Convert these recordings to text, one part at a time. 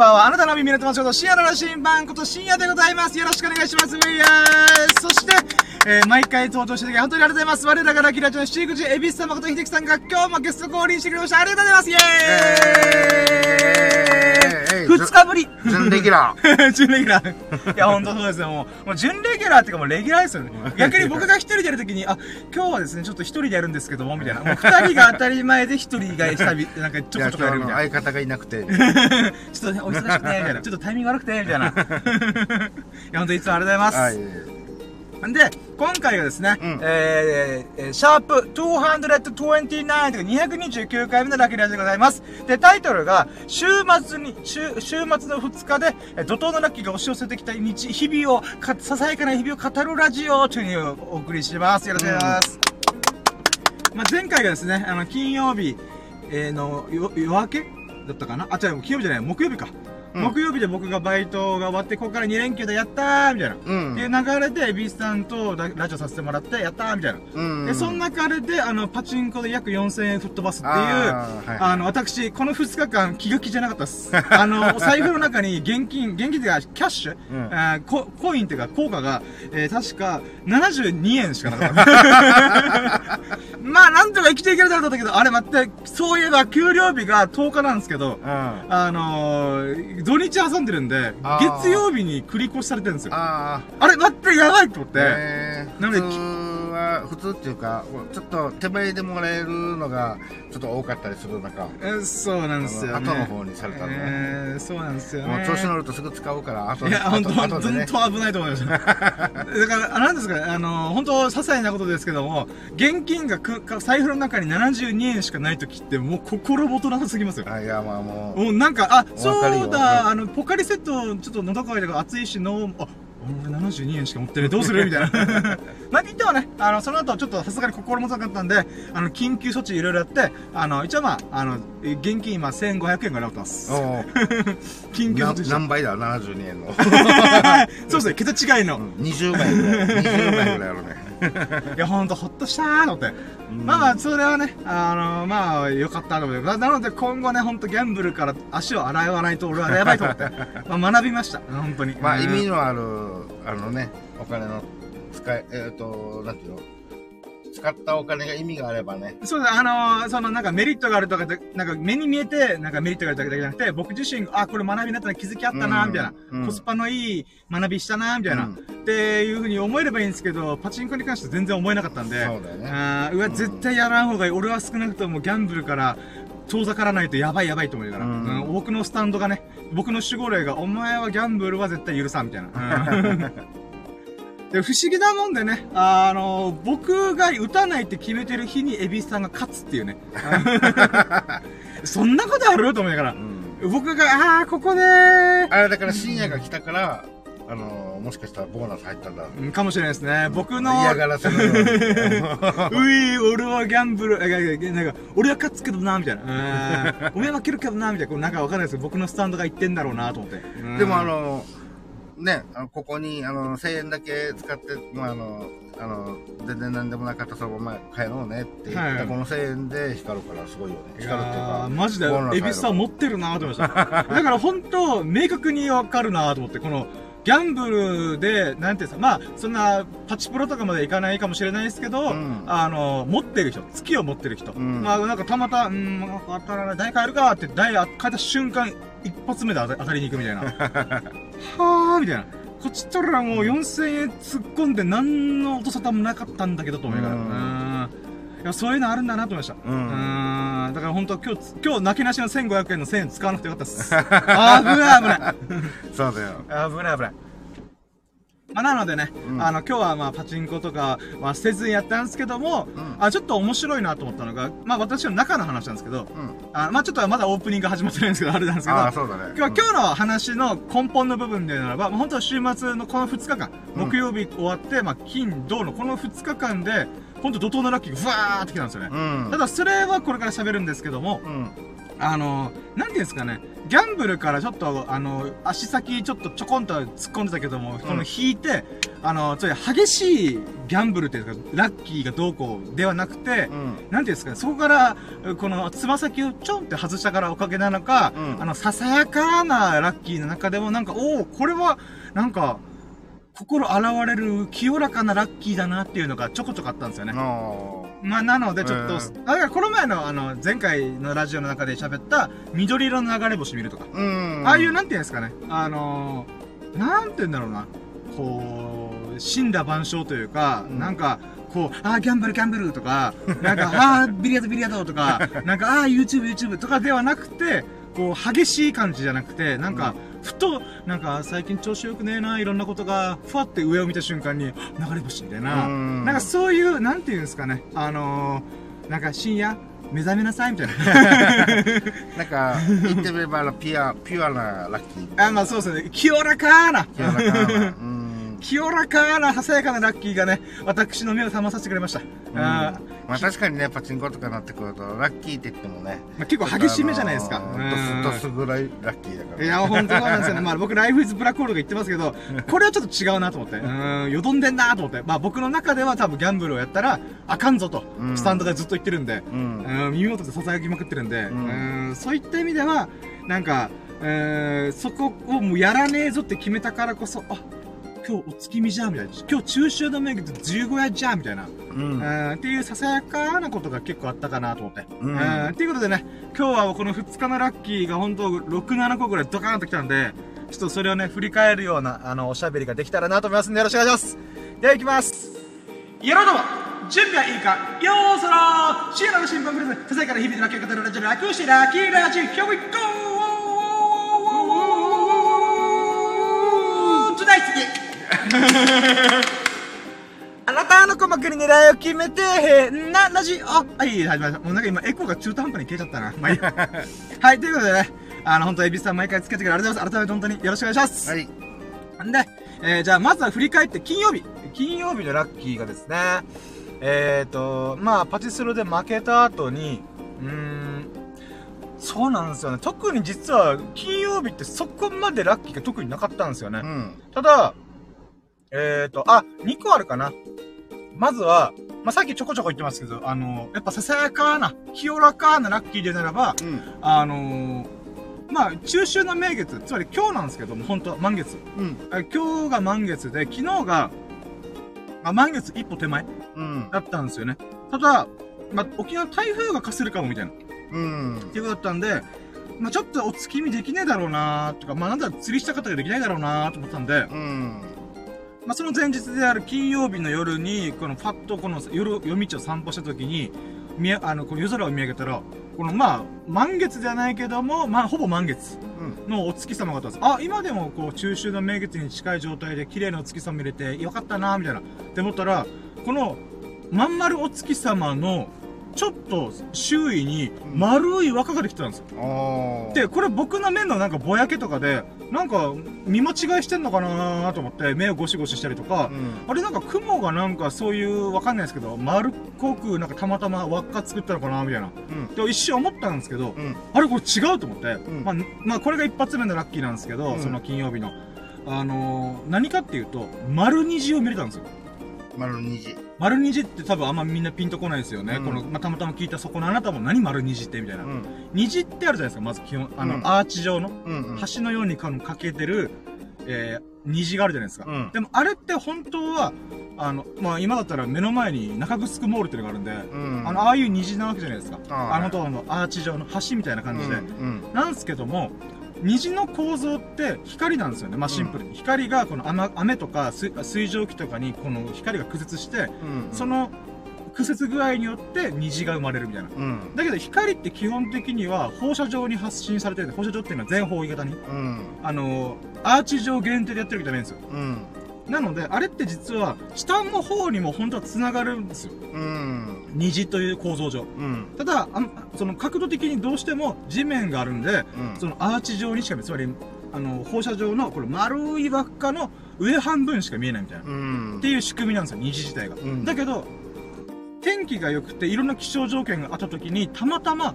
ばんは。あなたの耳の友達こと深夜の羅針盤こと深夜でございます。よろしくお願いします。ういやーそして、えー、毎回登場していただき本当にありがとうございます。我らがラキラジオの七口エビス様こと秀樹さんが今日もゲスト降臨してくれました。ありがとうございます。イエーイ二日ぶり準レギュラー。準レギュラー。いや、ほんとそうですよ。もう、もう準レギュラーっていうかもうレギュラーですよね。逆に僕が一人でやるときに、あ、今日はですね、ちょっと一人でやるんですけども、みたいな。もう二人が当たり前で一人が久々、なんかちょこちょこやるみたいな。相方がいなくて。ちょっとね、お忙しくて、みたいな。ちょっとタイミング悪くて、みたいな。いや、ほんといつもありがとうございます。はい。んで、今回がですね、うんえー、えーシャープ229とか229回目のラッキーラジオでございます。で、タイトルが、週末に、週、週末の2日で、えー怒涛のラッキーが押し寄せてきた日、日々を、か、ささやかな日々を語るラジオというのをお送りします。よろしくお願いします。まあ、前回がですね、あの、金曜日、えーの、よ夜明けだったかな？あ、違う、金曜日じゃない、木曜日か。うん木曜日で僕がバイトが終わって、ここから2連休でやったーみたいな。うんっていう流れで、エビスさんとララジオさせてもらって、やったーみたいな。うんで、そんな流れで、あの、パチンコで約4000円吹っ飛ばすっていう、あーはいあの、私、この2日間気が気じゃなかったです。あの、お財布の中に現金、現金っていうか、キャッシュ、うんあーココインっていうか、効果が、えー確か、72円しかなかった。まあ、なんとか生きていけるだろうと思ったけど、あれ待って、そういえば、給料日が10日なんですけど、うん。ああのー、土日挟んでるんで、月曜日に繰り越しされてるんですよ。ああれ待って、やばいと思って。えー、なので普通は、普通っていうか、ちょっと手前でもらえるのが、ちょっと多かったりする中、えそうなんですよ、ね。後の方にされたんだねえー、そうなんですよね。もう調子乗るとすぐ使うから、あといや、本当後本当後でね。危ないと思いました。だから、あなんですかね、あの、本当些細なことですけども、現金がくか財布の中に72円しかない時って、もう心もとなさすぎますよ。あいや、まあもう、もうなんか、あ、そうだ、あの、ポカリセット、ちょっと喉乾いたから熱いし、の、あ、俺72円しか持ってねどうする？みたいな。まあ、言ってはね、あの、その後ちょっとさすがに心もとなかったんで、あの、緊急措置いろいろやって、あの、一応まあ、あの、現金今1500円ぐらい持ってます。緊急措置何倍だ、72円の。そうですね、桁違いの。うん20倍ぐらい、20倍ぐらいあるね。いや、ほんと、ほっとしたーと思って。まあまあ、それはね、あのまあ、よかったと思って。ななので、今後ね、ほんとギャンブルから足を洗わないと俺はやばいと思って。まあ、学びました。本当に。まあ、うん意味のある、あのね、お金の使い、えっ、と、なんていうの？使ったお金が意味があればね。そうだ、あのそのなんかメリットがあるとかで、なんか目に見えて、なんかメリットがあるだけじゃなくて、僕自身、あ、これ学びになったら気づきあったな、うんみたいな、うん。コスパのいい学びしたな、みたいな、うん。っていうふうに思えればいいんですけど、パチンコに関して全然思えなかったんで、そうだよね。うわ、うん。絶対やらん方がいい。俺は少なくともギャンブルから、遠ざからないとやばいやばいと思いながら、うん。うん僕のスタンドがね、僕の守護霊が、お前はギャンブルは絶対許さん、みたいな。うんで不思議なもんでね、あの僕が打たないって決めてる日にエビスさんが勝つっていうね。そんなことある？と思いながらう。ん僕が、ああ、ここでーあれだから深夜が来たから、あのもしかしたらボーナス入ったんだ。うんかもしれないですね。僕の、嫌がらせのように。うい、俺はギャンブル、なんか、俺は勝つけどな、みたいな。うん お前は負けるけどな、みたいな。こうなんかわかんないですけど、僕のスタンドが言ってんだろうな、と思って。うんでもあ、の、ね、あのここに、あの、1000円だけ使って、まあ、あの、あの、全然何でもなかったそのまま帰ろうねって言った、はいこの1000円で光るからすごいよね。い光るっていうやかー。マジでエビスさん持ってるなと思いました。だから本当、明確にわかるなと思って、この、ギャンブルで、なんていうんですか、まあ、そんな、パチプロとかまでいかないかもしれないですけど、うんあの、持ってる人、月を持ってる人。うんまあ、なんかたまた、うん、当たらない、台変えるかって、台変えた瞬間、一発目で当たりに行くみたいな。はーみたいな。こっちとらもう4000円突っ込んで何の音沙汰もなかったんだけどと思いながら。ううんや、そういうのあるんだなと思いました。うんん。だから本当今日、今日、なけなしの1500円の1000円使わなくてよかったっす。危ない危ない。そうだよ。危ない危ない。まあ、なのでね、うんあの、今日はまあ、パチンコとかはせずにやったんですけども、うんあ、ちょっと面白いなと思ったのが、まあ、私の中の話なんですけど、うん。あまあ、ちょっとまだオープニング始まってないんですけど、あれなんですけど、ね。今日は今日の話の根本の部分で言うならば、まあ、本当は週末のこの2日間、うん木曜日終わって、まあ、金、土のこの2日間で、本当怒涛のラッキーがふわーってきたんですよね。うん。ただ、それはこれから喋るんですけども、うん。あの、なんていうんですかね、ギャンブルからちょっと、あの、足先ちょっとちょこんと突っ込んでたけども、この引いて、あの、ちょ激しいギャンブルっていうか、ラッキーがどうこうではなくて、うん。なんていうんですかね、そこから、このつま先をちょんって外したからおかげなのか、うんあの、ささやかなラッキーの中でもなんか、おおこれは、なんか、心洗われる清らかなラッキーだなっていうのがちょこちょこあったんですよね。あまあ、なのでちょっと、うんだからこの前のあの、前回のラジオの中で喋った緑色の流れ星見るとか、ーうん。ああいうなんていうんですかね、あのー、なんて言うんだろうな、こう、死んだ万象というか、うん。なんか、こう、ああ、ギャンブルギャンブルとか、なんか、ああ、ビリヤードビリヤードとか、なんか、ああ、YouTube YouTube とかではなくて、こう、激しい感じじゃなくて、なんか、ふと、なんか、最近調子良くねえな、いろんなことが、ふわって上を見た瞬間に、流れ星みたいな、うんなんかそういう、なんていうんですかね、あのー、なんか深夜、目覚めなさいみたいな。なんか、言ってみれば、ピュア、ピュアなラッキー。あ、まあそうですね。清らかな。ピュアなうん。清らかな、ささやかなラッキーがね、私の目を覚まさせてくれました。あーまあ確かにね、パチンコとかなってくると、ラッキーって言ってもね。まあ、結構激しめじゃないですか。あのードス、ドスぐらいラッキーだから。いや、本当そうなんですよね。まあ僕、ライフイズブラックホールが言ってますけど、これはちょっと違うなと思って。うん、よどんでんなと思って。まあ僕の中では多分ギャンブルをやったら、あかんぞとう、んスタンドでずっと言ってるんで、うん。うん、耳元で囁きまくってるんで、んうん、そういった意味では、なんか、えー、そこをもうやらねえぞって決めたからこそ、あ、今日お月見じゃんみたいな。今日中秋の名月15夜じゃんみたいな。うん。うんっていうささやかなことが結構あったかなと思って。うんうんっていうことでね、今日はこの2日のラッキーが本当6、7個ぐらいドカーンときたんで、ちょっとそれをね、振り返るような、あの、おしゃべりができたらなと思いますんで、よろしくお願いします。では行きます。よろどうも準備はいいか？よーそろーシエラの新聞クリズ、ささやかな日々のラッキーを語るラジオ、楽してラッキーラジオ、Here we ナイ次あなたの鼓膜に狙いを決めて、へんな、ラジオ。はい、始まりました。もうなんか今エコーが中途半端に消えちゃったな。まあいいや。はい、ということでね、あの、本当エビスさん毎回つけてくれてありがとうございます。改めて本当によろしくお願いします。はい。んで、えー、じゃあまずは振り返って金曜日。金曜日のラッキーがですね、えーと、まあ、パチスロで負けた後に、うーん、そうなんですよね。特に実は金曜日ってそこまでラッキーが特になかったんですよね。うん。ただ、えーと、あ、2個あるかな。まずは、まあ、さっきちょこちょこ言ってますけど、あの、やっぱささやかな、清らかなラッキーでならば、うん。あのまあ、中秋の名月、つまり今日なんですけども、本当は満月。うん。え今日が満月で、昨日が、まあ、満月一歩手前うん。だったんですよね。ただ、まあ、沖縄台風がかするかもみたいな、っうん。ていうことだったんで、まあ、ちょっとお月見できねえだろうなーとか、まあ、なんだ釣りした方ができないだろうなーと思ったんで、うん。まあ、その前日である金曜日の夜に、このパッとこの夜、夜道を散歩した時に、見あの、この夜空を見上げたら、このまあ、満月じゃないけども、まあ、ほぼ満月うん。のお月様があったんです。あ、今でもこう、中秋の名月に近い状態で綺麗なお月様見れて、よかったなみたいな。って思ったら、この、まん丸お月様の、ちょっと周囲に丸い輪っかができてたんですよ。で、これ僕の目のなんかぼやけとかで、なんか見間違いしてんのかなと思って目をゴシゴシしたりとかう、ん。あれなんか雲がなんかそういうわかんないですけど、丸っこくなんかたまたま輪っか作ったのかなみたいな。うん。で、一瞬思ったんですけど、うん。あれこれ違うと思って、んまあ、まあこれが一発目のラッキーなんですけど、うんその金曜日の。あのー何かっていうと、丸虹を見れたんですよ。丸虹。丸虹って多分あんまみんなピンとこないですよね。うんこの、まあ、たまたま聞いたそこのあなたも何丸虹ってみたいな。うん。虹ってあるじゃないですか、まず基本。あの、うんアーチ状の。うん。うん。橋のようにかかけてる、えー、虹があるじゃないですか。うんでもあれって本当は、あの、まあ今だったら目の前に中城モールっていうのがあるんで、うん。あの、ああいう虹なわけじゃないですか。あのとあの、アーチ状の橋みたいな感じで。うん。なんですけども、虹の構造って光なんですよね。まあシンプルに。光がこの雨雨とか水水蒸気とかにこの光が屈折して、うん。その屈折具合によって虹が生まれるみたいな。うん。だけど光って基本的には放射状に発信されてるんで、放射状っていうのは全方位型に。うん。あのアーチ状限定でやってるわけじゃないんですよ。うん。なので、あれって実は、下の方にも本当は繋がるんですよ。うん。虹という構造上。うん。ただ、その角度的にどうしても地面があるんで、うん。そのアーチ状にしか見えつまり、あの、放射状の、これ丸い輪っかの上半分しか見えないみたいな。うん。っていう仕組みなんですよ、虹自体が。うんだけど、天気が良くていろんな気象条件があった時に、たまたま、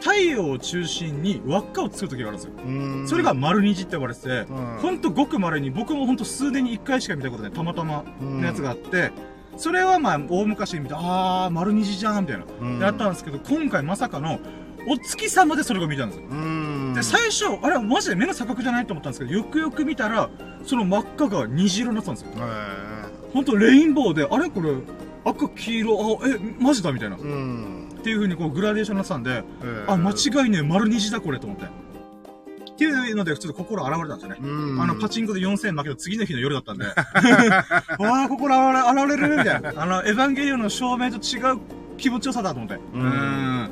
太陽を中心に輪っかを作る時があるんですよ。うんそれが、丸虹って呼ばれてて、うんほんとごく稀に、僕もほんと数年に一回しか見たことない、たまたまのやつがあって、それはまあ、大昔に見て、あー、丸虹じゃん、みたいな。うんやったんですけど、今回まさかの、お月様でそれが見たんですよ。うん。で、最初、あれ、マジで目の錯覚じゃないと思ったんですけど、よくよく見たら、その真っ赤が虹色になってたんですよ。へほんと、レインボーで、あれ？これ、赤、黄色、あ、え、マジだみたいな。っ。ていう風にこう、グラデーションになってたんで、あ、間違いねえ、丸虹だこれと思って。っていうので、ちょっと心洗われたんですよね。うん。あの、パチンコで4000円負けた次の日の夜だったんで。わあ、心洗われ、るみたいな。あの、エヴァンゲリオンの照明と違う気持ちよさだと思って。うんん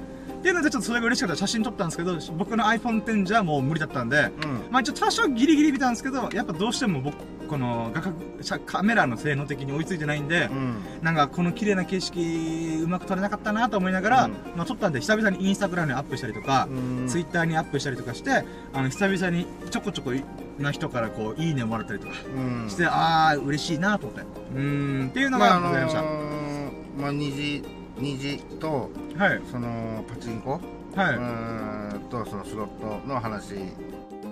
っていうので、ちょっとそれが嬉しかった写真撮ったんですけど、僕の iPhone X じゃもう無理だったんで、うん。まあ一応多少ギリギリ見たんですけど、やっぱどうしても僕、この画角、写カメラの性能的に追いついてないんで、うん。なんかこの綺麗な景色、うまく撮れなかったなと思いながら、うんまあ撮ったんで久々にインスタグラムにアップしたりとか、うんツイッターにアップしたりとかして、あの、久々にちょこちょこな人からこう、いいねもらったりとかうん。して、あー、嬉しいなと思って。うーん、っていうのまあ、があのございました。ー、まあ、虹、虹と、はい、その、パチンコ？はい、うーんと、そのスロットの話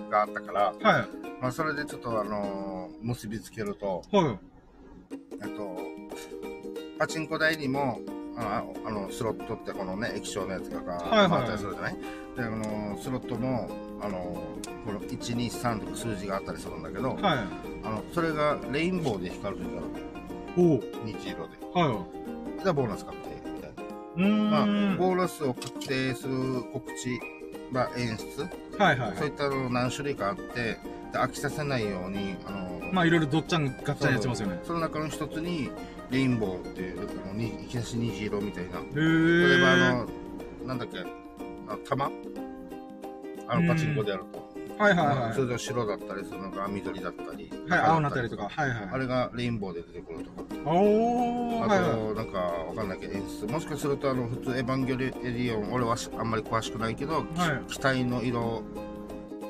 があったから、はい、まあ、それでちょっとあのー結びつけると、はい、えっと、パチンコ台にも、ああの、スロットってこのね、液晶のやつがはいはい回ったりするじゃない、で、あの、スロットも、あの、この1、2、3とか数字があったりするんだけど、はい、あの、それがレインボーで光るときあるおう、虹色で。はじゃあボーナス確定みたいな。い。うーん、まあ、はボーナスを確定する告知、まあ、演出、いはいはいそういったの何種類かあって、で飽きさせないように、あの、まあいろいろどっちゃんガッチャンやってますよね。その中の一つに、レインボーっていう、あのにいきなし虹色みたいな。例えば、あの、なんだっけ、あ玉？あの、パチンコでやると。はいはいはい。通常白だったりするのが緑だったり。はい、青になったりとか。はいはい。あれがレインボーで出てくるとか。おー、あはいはい。と、なんか、わかんないけど、演出。もしかすると、あの、普通、エヴァンゲリオン、俺はしあんまり詳しくないけど、はい機体の色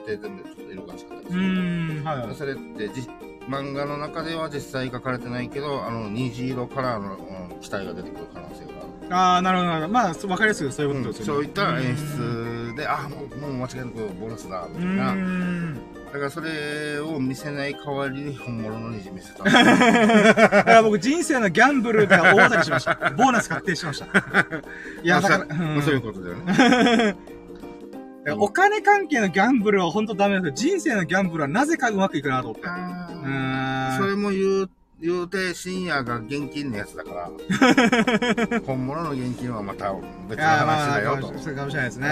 って全部ちょっと色が違ったりすうる。ーん、はいはい。それってじ、漫画の中では実際描かれてないけど、あの、虹色カラーの、うん機体が出てくる可能性がある。あー、なるほどなるほど。まあ、わかりやすいそういうことですよね。そういった演出で、ああ、もう、もう間違いなくボーナスだ、みたいな。ん。だからそれを見せない代わりに本物の虹見せた。だから僕人生のギャンブルが大当たりしました。ボーナス確定しました。いや、だから、まあそういうことだよね。お金関係のギャンブルは本当ダメなんですけど、人生のギャンブルはなぜかうまくいくなと思って。それも言う、言うて深夜が現金のやつだから、本物の現金はまた別の話だよと。そうかもしれないですね。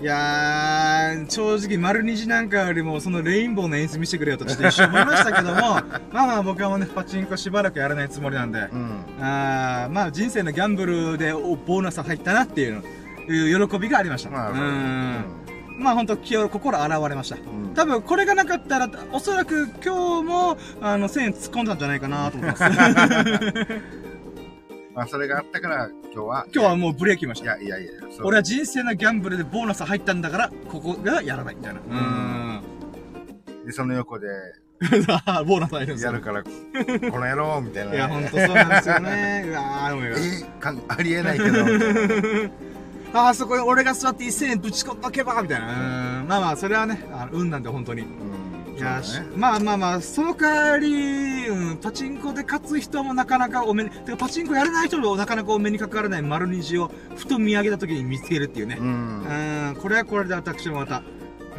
いやー、正直、丸虹なんかよりも、そのレインボーの演出見せてくれよとちょっと一瞬思いましたけども、まあまあ僕はもうね、パチンコしばらくやらないつもりなんで、うん。あーまあ人生のギャンブルでおボーナスが入ったなっていういう喜びがありました。まあ、うーん。まあ本当気を、心洗われました。うん多分これがなかったら、おそらく今日も、あの、1000円突っ込んだんじゃないかなと思います。まあ、それがあったから、今日は。今日はもうブレーキました。いやいやいや、俺は人生のギャンブルでボーナス入ったんだから、ここがやらないみたいな。うーん。で、その横で ボーナス入るんですよ。やるから、この野郎みたいな。いや、ほんとそうなんですよね。うわー、ごめんごめん えかんありえないけど、あー、そこに俺が座って1000円ぶち込んどけばみたいな。うーん。まあまあ、それはね、あの運なんで本当に。うん。いやね。まあまあまあ、その代わり、うん、パチンコで勝つ人もなかなかお目に、てかパチンコやれない人もなかなかお目にかからない丸虹をふと見上げた時に見つけるっていうね。う。うんん、これはこれで私もまた、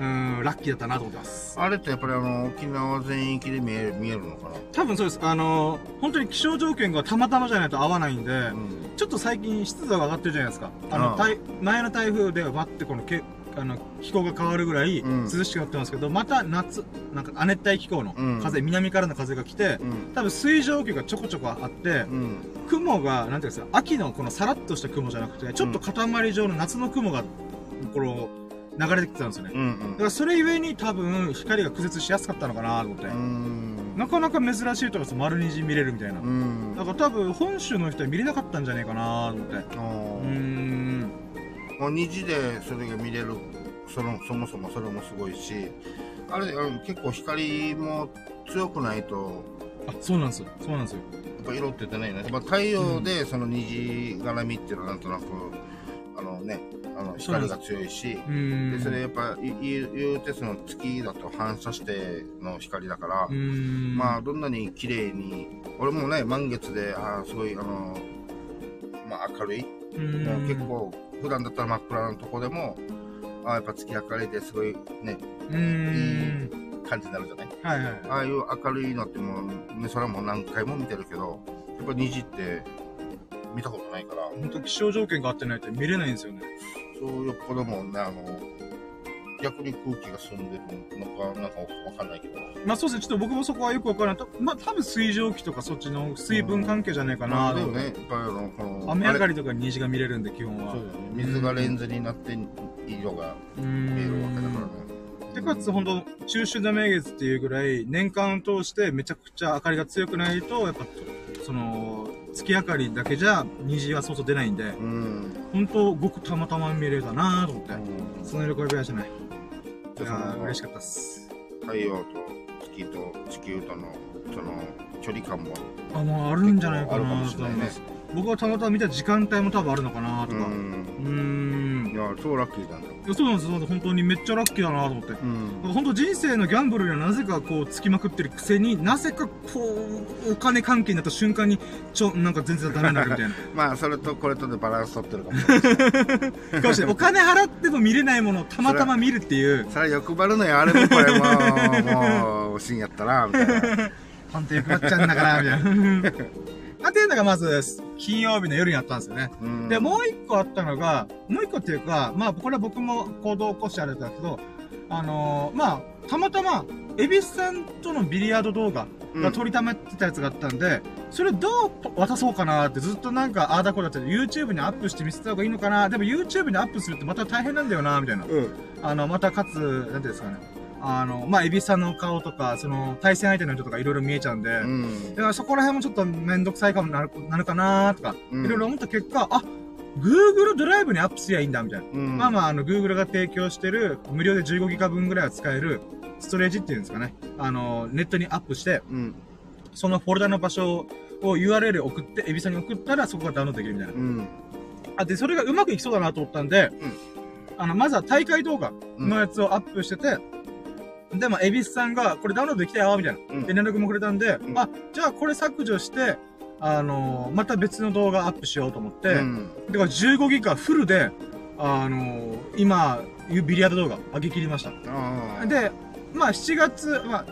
うん、ラッキーだったなと思ってます。あれってやっぱりあの、沖縄全域で見える、見えるのかな？多分そうです。あの本当に気象条件がたまたまじゃないと合わないんで、うん。ちょっと最近湿度が上がってるじゃないですか。あの、うん台前の台風でわってこのけ、あの、気候が変わるぐらいうん涼しくなってますけど、また夏、なんか亜熱帯気候のうん風、南からの風が来て、うん。多分水蒸気がちょこちょこあって、うん。雲が、なんていうんですか、秋のこのさらっとした雲じゃなくて、ちょっと塊状の夏の雲が、この、流れてきてたんですよね。うん。だからそれゆえに多分光が屈折しやすかったのかなと思って。うん。なかなか珍しいと思います。丸虹見れるみたいな。うん。だから多分本州の人は見れなかったんじゃないかなと思って。あうん。もう虹でそれが見れるそのそもそもそれもすごいしあれ結構光も強くないとあ、そうなんですよ。そうなんですよ。やっぱ色って出ないね、まあ、太陽でその虹絡みっていうのはなんとなくね、あの、そうなんです光が強いし、うん。で、それやっぱ、い言うてその月だと反射しての光だから、うん。まあ、どんなに綺麗に、俺もね、満月で、ああ、すごい、あの、まあ、明るい、うん、もう結構、普段だったら真っ暗なとこでも、ああ、やっぱ月明かりですごいね、うん。感じになるじゃない？はいはい。ああいう明るいのってもう、ね、それはもう何回も見てるけど、やっぱ虹って見たことないから、本当気象条件が合ってないと見れないんですよね。よっぽどもね、あの、逆に空気が澄んでるのか、なんかわかんないけど。まあそうですね、ちょっと僕もそこはよくわからないと。まあ多分水蒸気とかそっちの水分関係じゃないかなでもね、やっぱりあの、この、雨上がりりとか虹が見れるんで、基本は。そうだよね。水がレンズになって色がう見えるわけだん。からね。で、かつ、本当中秋の名月っていうぐらい、年間を通してめちゃくちゃ明かりが強くないと、やっぱ、その、月明かりだけじゃ虹はそうそう出ないんで、うん。本当ごくたまたま見れたなと思って。うんその喜びはしない。いやー嬉しかったっす。太陽と月と地球との、その、距離感も。あ、もうあるんじゃないかなと思います。僕がたまたま見た時間帯も多分あるのかなとか。うーん。いん。や、超ラッキーだよ。いやそうなんですよ。本当にめっちゃラッキーだなと思って。うん。本当人生のギャンブルにはなぜかこうつきまくってるくせになぜかこうお金関係になった瞬間にちょなんか全然ダメになるみたいな まあ、それとこれとでバランス取ってるかもしれない。お金払っても見れないものをたまたま見るっていうそれは欲張るのよ、あれもこれも、もう、深夜やったな、みたいな。本当欲張っちゃうんだからみたいな まあっていうのがまず金曜日の夜にあったんですよねうんで、もう一個あったのが、もう一個っていうか、まあ、これは僕も行動を起こしてあれだけど、あのーまあ、たまたま、エビスさんとのビリヤード動画が撮りためてたやつがあったんで、それをどう渡そうかなってずっとなんか、ああだこうだって YouTube にアップして見せた方がいいのかなでも YouTube にアップするってまた大変なんだよなみたいな。うん。あの、またかつ、なんていうんですかね。あの、まあ、エビスさんの顔とか、その、対戦相手の人とかいろいろ見えちゃうんで、うんだからそこら辺もちょっとめんどくさいかもなるなるかなとか、うんいろいろ思った結果、あ、Google ドライブにアップすりゃいいんだ、みたいな。うん。まあまあ、あの、Google が提供してる、無料で15ギガ分ぐらいは使える、ストレージっていうんですかね。あの、ネットにアップして、うん。そのフォルダの場所を URL 送って、エビさんに送ったらそこがダウンロードできるみたいな。うん。あ、で、それがうまくいきそうだなと思ったんで、あの、まずは大会動画のやつをアップしてて、で、まあ、エビスさんが、これダウンロードできたよ、みたいな。うんで、連絡もくれたんで、うんあ、じゃあこれ削除して、あのーまた別の動画アップしようと思って、うん。だから15ギガフルで、あのー今、ビリヤード動画上げ切りました。で、まあ7月、まあ、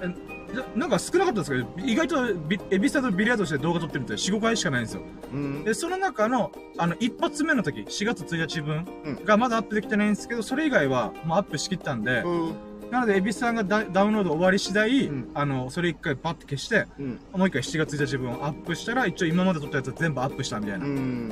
なんか少なかったんですけど、意外とビエビスさんとビリヤードして動画撮ってるって4、5回しかないんですよ。うん。で、その中の、あの、一発目の時、4月1日分うんがまだアップできてないんですけど、それ以外はもうアップしきったんで、うん。なので、エビスさんがダダウンロード終わり次第、うんあの、それ一回パッて消して、うん。もう一回7月1日分をアップしたら、一応今まで撮ったやつは全部アップしたみたいな、っうん。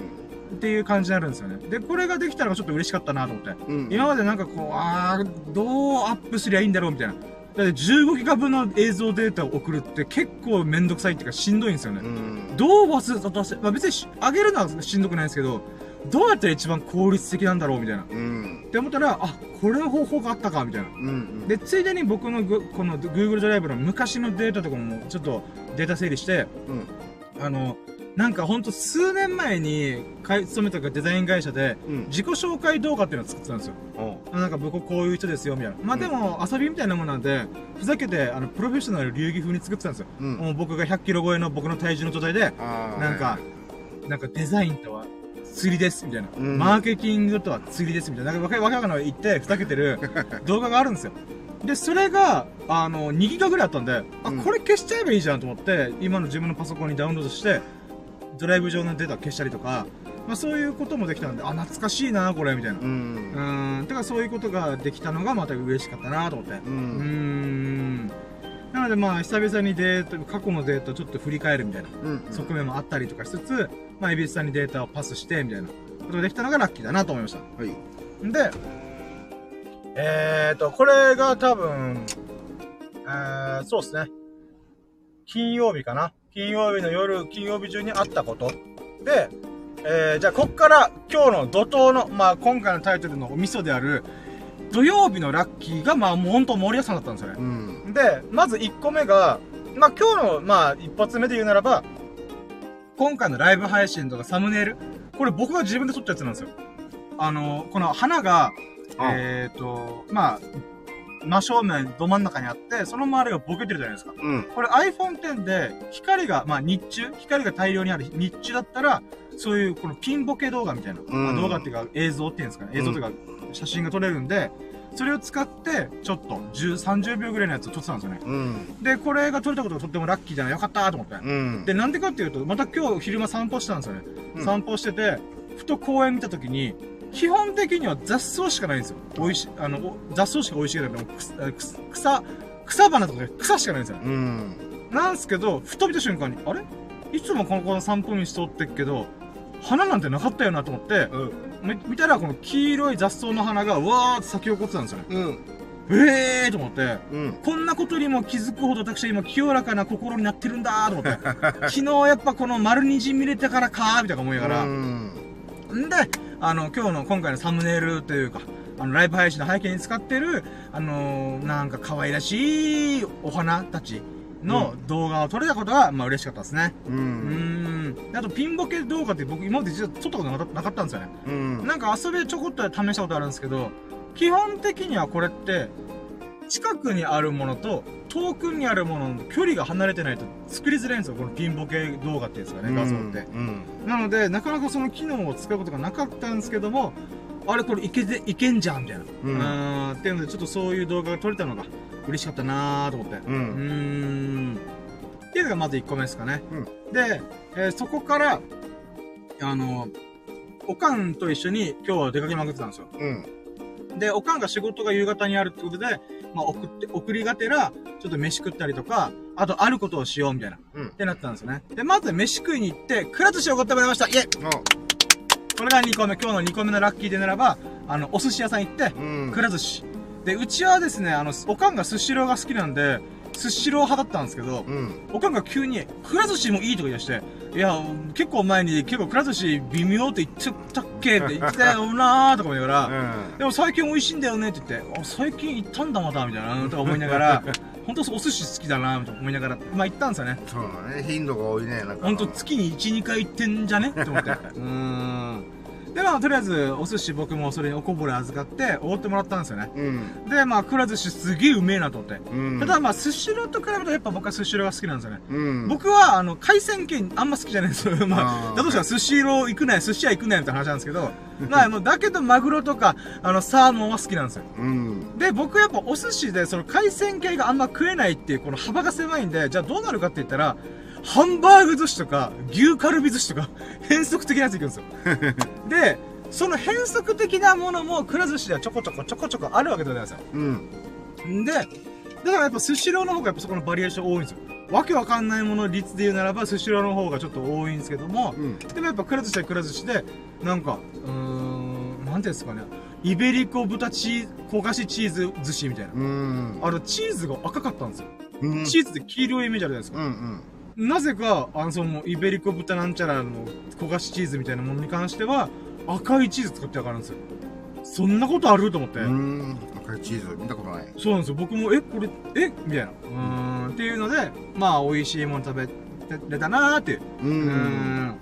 ていう感じになるんですよね。で、これができたのがちょっと嬉しかったなと思って。うん。今までなんかこう、あー、どうアップすりゃいいんだろうみたいな。だって15ギガ分の映像データを送るって結構めんどくさいっていうかしんどいんですよね。うん。どう忘れたせ、まあ別にし上げるのはしんどくないんですけど、どうやったら一番効率的なんだろうみたいな。っうん。て思ったら、あ、これの方法があったかみたいな。うん。で、ついでに僕のグこの Google ドライブの昔のデータとかもちょっとデータ整理して、うん。あの、なんかほんと数年前に勤めたデザイン会社でうん。自己紹介動画っていうのを作ってたんですよ。おあなんか僕こういう人ですよみたいな。まあでも遊びみたいなもんなんで、ふざけてあのプロフェッショナル流儀風に作ってたんですよ。うん。もう僕が100キロ超えの僕の体重の状態で。なんか、なんかデザインとは釣りですみたいな、うんマーケティングとは釣りですみたいな、なんかわけわけわかんない言ってふざけてる 動画があるんですよ。で、それが、あの、2ギガぐらいあったんで、あ、うんこれ消しちゃえばいいじゃんと思って、今の自分のパソコンにダウンロードして、ドライブ上のデータ消したりとか、まあそういうこともできたんで、あ、懐かしいな、これ、みたいな。う。うんーん、てかそういうことができたのがまた嬉しかったなと思って。ううーん。ん。なのでまあ久々にデータ、過去のデータをちょっと振り返るみたいな。うん。側面もあったりとかしつつ、まあ、エビスさんにデータをパスして、みたいなことができたのがラッキーだなと思いました。はい。で、えーと、これが多分、えー、そうですね。金曜日かな。金曜日の夜、金曜日中にあったこと。で、えー、じゃあ、こっから今日の怒涛の、まあ、今回のタイトルのお味噌である、土曜日のラッキーが、まあ、もう本当盛りだくさんだったんですよね。うん。で、まず1個目が、まあ、今日の、まあ、一発目で言うならば、今回のライブ配信とかサムネイル、これ僕が自分で撮ったやつなんですよ。あの、この花が、うんえっ、と、まあ、真正面、ど真ん中にあって、その周りがボケてるじゃないですか。うん。これ iPhone X で、光が、まあ日中、光が大量にある日中だったら、そういうこのピンボケ動画みたいな、まあ動画っていうか映像っていうんですかね、映像というか写真が撮れるんで、それを使って、ちょっと10、30秒ぐらいのやつを撮ってたんですよね。うん。で、これが撮れたことがとってもラッキーじゃないよかったと思って。うん。で、なんでかっていうと、また今日昼間散歩したんですよね。うん散歩してて、ふと公園見たときに、基本的には雑草しかないんですよ。美味しい、あの、お雑草しか美味しいけど、草、草花とか草しかないんですよ。うん。なんですけど、ふと見た瞬間に、あれ？いつもこの子の散歩道通ってっけど、花なんてなかったよなと思って、み見たらこの黄色い雑草の花がわーって咲き起こってたんですよね。うん。えーと思って、うん。こんなことにも気づくほど私は今清らかな心になってるんだーと思って。昨日やっぱこの丸虹見れたからかーみたいな思いながら。うん。んで、あの、今日の今回のサムネイルというか、あの、ライブ配信の背景に使ってる、あのーなんか可愛らしいお花たちの動画を撮れたことが、まあ嬉しかったですね。う。うんーん。であと、ピンボケ動画って僕今まで実は撮ったことなかったんですよね。うん。なんか遊びでちょこっと試したことあるんですけど、基本的にはこれって、近くにあるものと遠くにあるものの距離が離れてないと作りづらいんですよ。このピンボケ動画っていうんですかね、画像って。うん。なので、なかなかその機能を使うことがなかったんですけども、あれこれいけて、いけんじゃんみたいな。うんん。っていうので、ちょっとそういう動画が撮れたのが嬉しかったなーと思って。う。うんーん。っていうのがまず1個目ですかね。うんで、えーそこから、あの、おかんと一緒に今日は出かけまくってたんですよ。うん。で、おかんが仕事が夕方にあるってことで、まあ送って、送りがてら、ちょっと飯食ったりとか、あとあることをしようみたいな。うんってなったんですよね。で、まず飯食いに行って、くら寿司をおごってもらいましたイェイおこれが2個目、今日の2個目のラッキーでならば、あの、お寿司屋さん行って、うん。くら寿司。で、うちはですね、あの、おかんがスシローが好きなんで、スシロー派だったんですけど、うん。おかんが急に、くら寿司もいいとか言い出して、いや、結構前に結構くら寿司微妙って言ってたっけ？って言ってたよなーとか思いながら、うん。でも最近美味しいんだよねって言って、あ、最近行ったんだまたみたいな、とか思いながら、本当お寿司好きだなと思いながら、まあ行ったんですよね。そうだね。頻度が多いね。なんか。ほんと月に1、2回行ってんじゃね？って思って。うーん。で、まあとりあえずお寿司僕もそれにおこぼれ預かって、おごってもらったんですよね。うん。で、まあくら寿司すげえうめえなと思って。うん。ただまあスシローと比べるとやっぱ僕はスシローが好きなんですよね。うん。僕は、あの、海鮮系あんま好きじゃないんですよ。まあ、だとしたら寿司ロー行くね、寿司屋行くね、みたいな話なんですけど、まあ、だけどマグロとか、あの、サーモンは好きなんですよ。うん。で、僕やっぱお寿司で、その海鮮系があんま食えないっていう、この幅が狭いんで、じゃあどうなるかって言ったら、ハンバーグ寿司とか、牛カルビ寿司とか、変則的なやつ行くんですよ。で、その変則的なものも、くら寿司ではちょこちょこちょこちょこあるわけでございますよ。うん。んで、だからやっぱスシローの方がやっぱそこのバリエーション多いんですよ。わけわかんないもの率で言うならば、スシローの方がちょっと多いんですけども、うん。でもやっぱくら寿司はくら寿司で、なんか、うーん、なんていうんですかね、イベリコ豚チーズ、焦がしチーズ寿司みたいな。うん。あの、チーズが赤かったんですよ。うん。チーズって黄色いイメージあるじゃないですか。うんなぜか、あの、その、イベリコ豚なんちゃらの焦がしチーズみたいなものに関しては、赤いチーズ使ってやがるんですよ。そんなことある？と思って。うん。うん。赤いチーズ見たことない。そうなんですよ。僕も、え、これ、え？みたいな。うーん。っていうので、まあ、美味しいもの食べれたなーっていう。ううー。ん。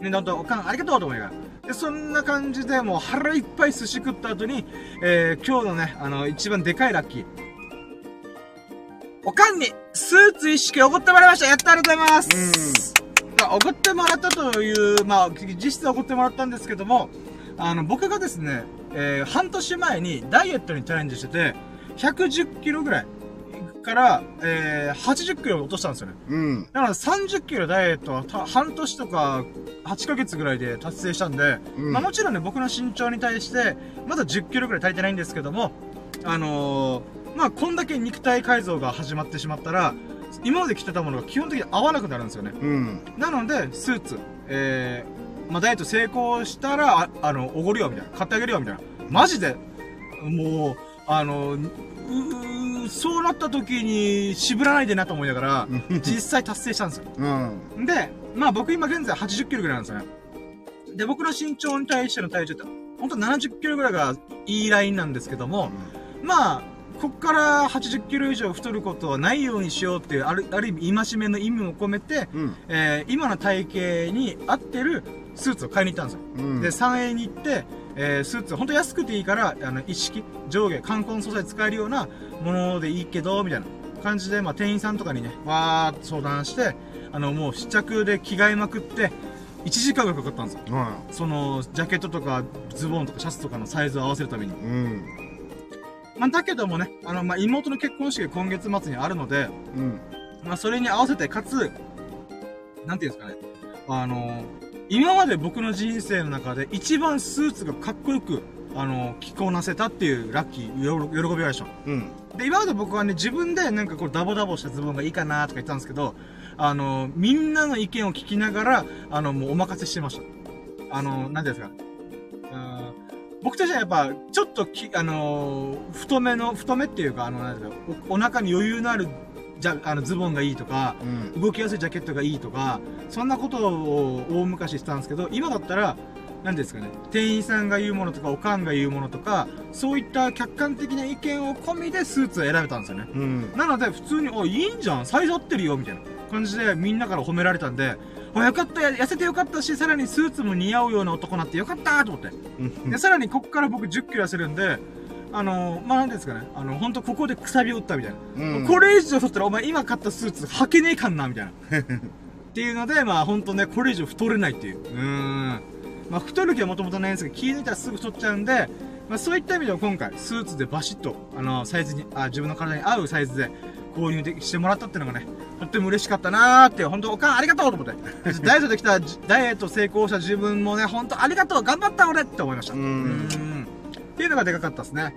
ね、なんと、おかん、ありがとうと思いながら。で、そんな感じで、もう腹いっぱい寿司食った後に、えー、今日のね、あの、一番でかいラッキー。おかんに、スーツ一式おごってもらいましたやったありがとうございますまあおごってもらったという、まあ、実質おごってもらったんですけども、あの、僕がですね、えー、半年前にダイエットにチャレンジしてて、110キロぐらいから、えー、80キロ落としたんですよね。うん。だから30キロダイエットはた半年とか8ヶ月ぐらいで達成したんで、うんまあもちろんね、僕の身長に対して、まだ10キロぐらい足りてないんですけども、あのー、まあこんだけ肉体改造が始まってしまったら、今まで着てたものが基本的に合わなくなるんですよね。うん。なので、スーツ、えー、まあダイエット成功したら、ああの、おごるよ、みたいな。買ってあげるよ、みたいな。マジで、もう、あの、ううそうなった時に渋らないでなと思いながら、実際達成したんですよ。うん。で、まあ僕今現在80キロぐらいなんですよね。で、僕の身長に対しての体重って、ほんと70キロぐらいがいいラインなんですけども、まあ、こっから80キロ以上太ることはないようにしようっていう、ある、ある意味、戒めの意味も込めて、うん。えー今の体型に合ってるスーツを買いに行ったんですよ。うん。で、3円に行って、えー、スーツ、ほんと安くていいから、あの、一式、上下、冠婚素材使えるようなものでいいけど、みたいな感じで、まあ、店員さんとかにね、わーっと相談して、あの、もう試着で着替えまくって、1時間がかかったんですよ。はその、ジャケットとか、ズボンとかシャツとかのサイズを合わせるために。い。うん。まあ、だけどもね、あの、まあ、妹の結婚式が今月末にあるので、うん。まあ、それに合わせて、かつ、なんていうんですかね。あの、今まで僕の人生の中で一番スーツがかっこよく、あの、着こなせたっていうラッキー、よろ喜びはでしょ。うん。で、今まで僕はね、自分でなんかこうダボダボしたズボンがいいかなとか言ってたんですけど、あの、みんなの意見を聞きながら、あの、もうお任せしてました。あの、なんていうんですか。うん僕たちはやっぱ、ちょっとき、あのー太めの、太めっていうか、あの、なんていうか、おお腹に余裕のある、じゃ、あの、ズボンがいいとか、うん。動きやすいジャケットがいいとか、そんなことを大昔してたんですけど、今だったら、何ですかね、店員さんが言うものとか、おかんが言うものとか、そういった客観的な意見を込みでスーツを選べたんですよね。うん。なので、普通に、お、いいんじゃんサイズ合ってるよみたいな感じで、みんなから褒められたんで、あ、よかった、や痩せてよかったし、さらにスーツも似合うような男になってよかったと思って。うん。で、さらにこっから僕10キロ痩せるんで、あの、まあ、なんていうんですかね、あの、本当ここでくさびを打ったみたいな。うん。これ以上太ったらお前今買ったスーツ履けねえかんな、みたいな。っていうので、まあほんとね、これ以上太れないっていう。うーん。まあ太る気はもともとないんですけど、気抜いたらすぐ太っちゃうんで、まあそういった意味では今回、スーツでバシッと、あの、サイズに、あ、自分の体に合うサイズで購入でしてもらったっていうのがね、とっても嬉しかったなーって、本当おかんありがとうと思って。ダイエットできた、ダイエット成功した自分もね、本当ありがとう頑張った俺って思いました。うんんっていうのがでかかったですね。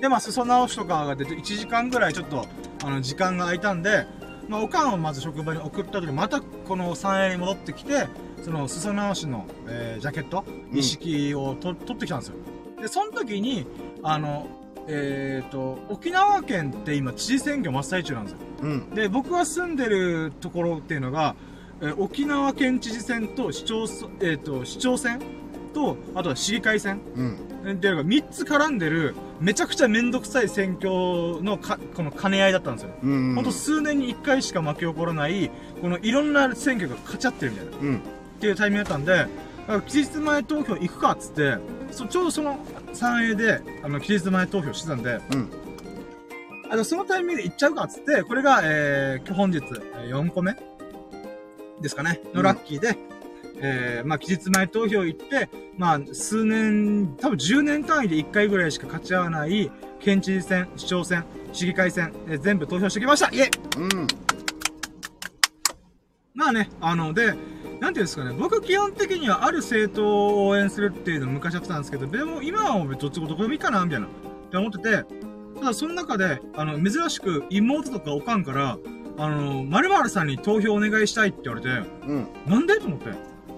で、まあ、裾直しとかが出て、1時間ぐらいちょっと、あの、時間が空いたんで、まあ、おかんをまず職場に送った時に、またこの3円に戻ってきて、その、裾直しの、えージャケット、うん一式をと、取ってきたんですよ。で、その時に、あの、えっ、と、沖縄県って今、知事選挙真っ最中なんですよ。うん。で、僕が住んでるところっていうのが、えー沖縄県知事選と市町そ、えっ、と、市長選と、あとは市議会選うん。っていうのが3つ絡んでる、めちゃくちゃめんどくさい選挙のか、この兼ね合いだったんですよ。うん。ほんと数年に1回しか巻き起こらない、このいろんな選挙が勝ち合ってるみたいな、っうん。ていうタイミングだったんで、だから期日前投票行くかっつって、そちょうどその 3A で、あの、期日前投票してたんで、うん。あ、じゃあそのタイミングで行っちゃうかっつって、これが、えー、今日本日、えー4個目ですかね、のラッキーで、えー、まあ、期日前投票行って、まあ、数年、多分10年単位で1回ぐらいしか勝ち合わない、県知事選、市長選、市議会選、えー全部投票してきましたイエイうん。まあね、あの、で、なんていうんですかね、僕基本的にはある政党を応援するっていうのを昔やってたんですけど、でも今はもうどっちもどこでもいいかな、みたいな、って思ってて、ただその中で、あの、珍しく妹とかおかんから、あの、〇〇さんに投票お願いしたいって言われて、うん。なんでと思って。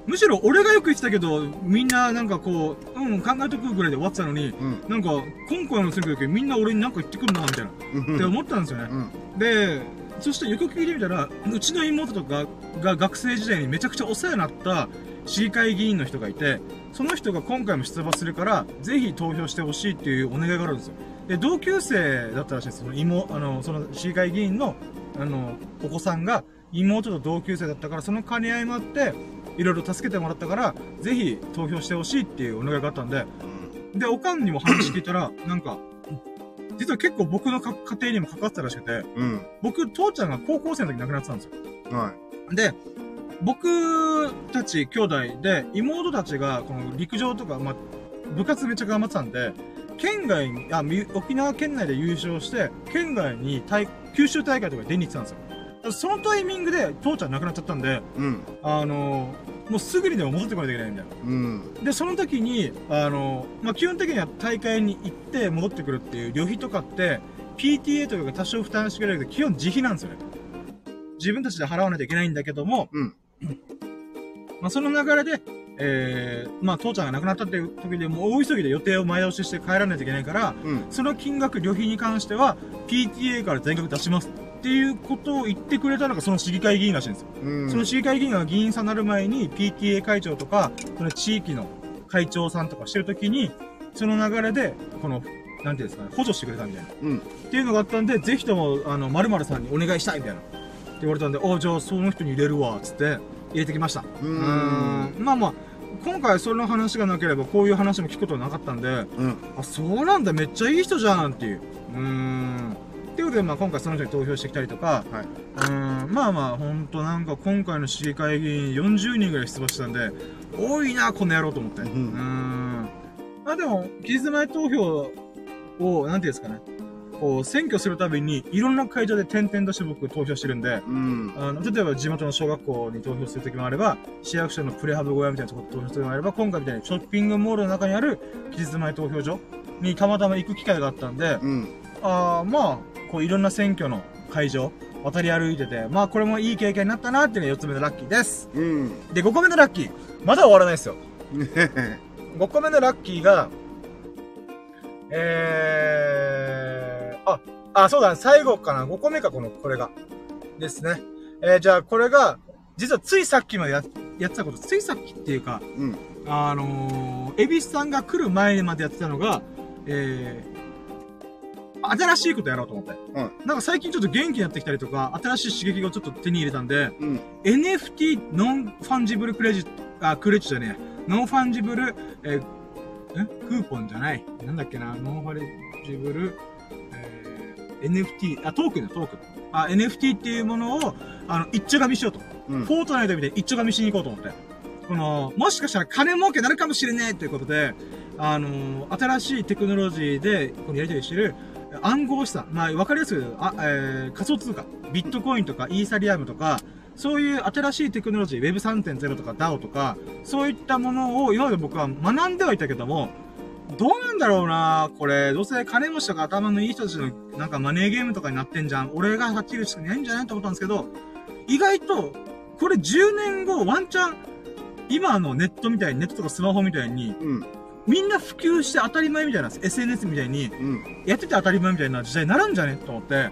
むしろ俺がよく言ってたけど、みんななんかこう、うん、考えとくぐらいで終わってたのに、うん。なんか、今回の選挙だけみんな俺になんか言ってくるな、みたいな、って思ったんですよね。うん。で、そしてよく聞いてみたら、うちの妹とかが学生時代にめちゃくちゃお世話になった市議会議員の人がいて、その人が今回も出馬するから、ぜひ投票してほしいっていうお願いがあるんですよ。で、同級生だったらしいんです。その妹、あの、その市議会議員の、あの、お子さんが妹と同級生だったから、その兼ね合いもあって、いろいろ助けてもらったから、ぜひ投票してほしいっていうお願いがあったんで、で、おかんにも話聞いたら、なんか、実は結構僕のか家庭にも関わってたらしくて、うん。僕、父ちゃんが高校生の時亡くなってたんですよ。はで、僕たち兄弟で、妹たちが、この陸上とか、まあ、部活めっちゃ頑張ってたんで、県外に、あ、み沖縄県内で優勝して、県外に大、九州大会とかに出に行ってたんですよ。そのタイミングで、父ちゃん亡くなっちゃったんで、い。うん。あのもうすぐにでも戻ってこないといけないみたいな。うん。で、その時に、あの、まあ、基本的には大会に行って戻ってくるっていう旅費とかって、PTA とかが多少負担してくれるけど、基本自費なんですよね。自分たちで払わないといけないんだけども、うん。まあ、その流れで、えー、まあ、父ちゃんが亡くなったっていう時でもう大急ぎで予定を前倒しして帰らないといけないから、うん。その金額、旅費に関しては、PTA から全額出しますっていうことを言ってくれたのがその市議会議員らしいんですよ。うん。その市議会議員が議員さんになる前に PTA 会長とか、その地域の会長さんとかしてるときに、その流れで、この、なんていうんですかね、補助してくれたみたいな。うん。っていうのがあったんで、ぜひとも、あの、〇〇さんにお願いしたいみたいな。って言われたんで、あ、じゃあその人に入れるわ、つって、入れてきました。うん。まあまあ、今回その話がなければこういう話も聞くことはなかったんで、うん。あ、そうなんだ、めっちゃいい人じゃんっていう。うーん。っていうことで、まあ今回その人に投票してきたりとか、はい。うーん、まあまあ、ほんとなんか今回の市議会議員40人ぐらい出馬したんで、多いな、この野郎と思って。ううんーん。まあでも、期日前投票を、なんていうんですかね。こう、選挙するたびに、いろんな会場で点々として僕投票してるんで、うん。あの、例えば地元の小学校に投票するときもあれば、市役所のプレハブ小屋みたいなところ投票するときもあれば、今回みたいにショッピングモールの中にある期日前投票所にたまたま行く機会があったんで、うん。あーまあ、こういろんな選挙の会場、渡り歩いてて、まあこれもいい経験になったなっていうのが4つ目のラッキーです。うん。で、5個目のラッキー。まだ終わらないですよ。5個目のラッキーが、えー、あ、あ、そうだね、最後かな。5個目か、この、これが。ですね。えー、じゃあ、これが、実はついさっきまでや、やってたこと、ついさっきっていうか、うん。あのー、エビスさんが来る前までやってたのが、えー、新しいことやろうと思って。うんなんか最近ちょっと元気になってきたりとか、新しい刺激をちょっと手に入れたんで、うん。NFT Non-Fungible クレジット、あ、クレジットじゃねえ。ノンファンジブル、えー、え？クーポンじゃない。なんだっけな、ノンファンジブル、えー、NFT、あ、トークンだ、トークン。あ、NFT っていうものを、あの、一丁紙しようと。うん。フォートナイトみたいに一丁紙しに行こうと思って。この、もしかしたら金儲けになるかもしれねえということで、あのー新しいテクノロジーで、このやり取りしてる、暗号資産。まあ、わかりやすく、あ、えー、仮想通貨。ビットコインとかイーサリアムとか、そういう新しいテクノロジー、Web3.0 とか DAO とか、そういったものを今まで僕は学んではいたけども、どうなんだろうなこれ、どうせ金持ちとか頭のいい人たちのなんかマネーゲームとかになってんじゃん。俺がはっきりしかないんじゃないと思ったんですけど、意外と、これ10年後ワンチャン、今のネットみたいに、ネットとかスマホみたいに、うん。みんな普及して当たり前みたいな、SNS みたいに、うん。やってて当たり前みたいな時代になるんじゃね？と思って、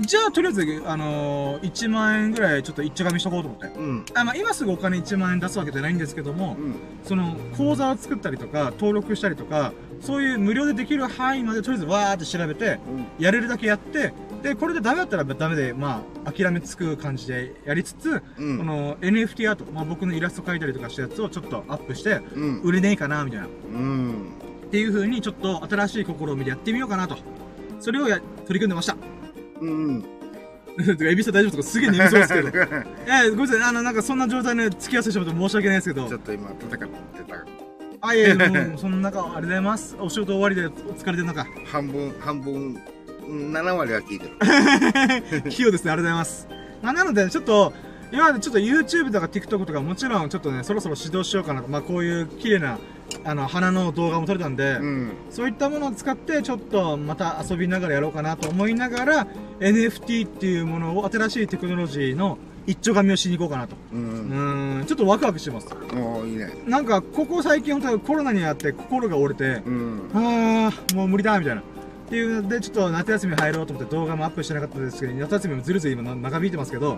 じゃあとりあえず、あのー、1万円ぐらいちょっと一丁紙しとこうと思って。い。うん。あまあ、今すぐお金1万円出すわけじゃないんですけども、うん。その、口座を作ったりとか、登録したりとか、そういう無料でできる範囲までとりあえずわーって調べて、うん。やれるだけやって、で、これでダメだったらダメで、まあ、諦めつく感じでやりつつ、うん。この NFT アート、まあ僕のイラスト描いたりとかしたやつをちょっとアップして、うん。売れねえかな、みたいな。っうん。ていう風にちょっと新しい試みでやってみようかなと。それをや、取り組んでました。うん。エビスタ大丈夫とかすげえ眠そうですけど。えー、ごめんなさい、あの、なんかそんな状態で付き合わせてしまって申し訳ないですけどちょ。っと今、戦ってた。あ、いやいや、もう、その中、ありがとうございます。お仕事終わりでお疲れてる中。半分、半分、うん7割は聞いてる。器用ですね、ありがとうございます。まあ、なので、ちょっと、今までちょっと YouTube とか TikTok とかもちろんちょっとね、そろそろ指導しようかなと。まあ、こういう綺麗な、あの、花の動画も撮れたんで、うん。そういったものを使って、ちょっとまた遊びながらやろうかなと思いながら、NFT っていうものを、新しいテクノロジーの一丁紙をしに行こうかなと。う。うんーん、ちょっとワクワクしてます。もういいね。なんか、ここ最近本当にコロナにあって心が折れて、うん。あー、もう無理だ、みたいな。っていうので、ちょっと夏休み入ろうと思って動画もアップしてなかったですけど、夏休みもずるずる今な長引いてますけど、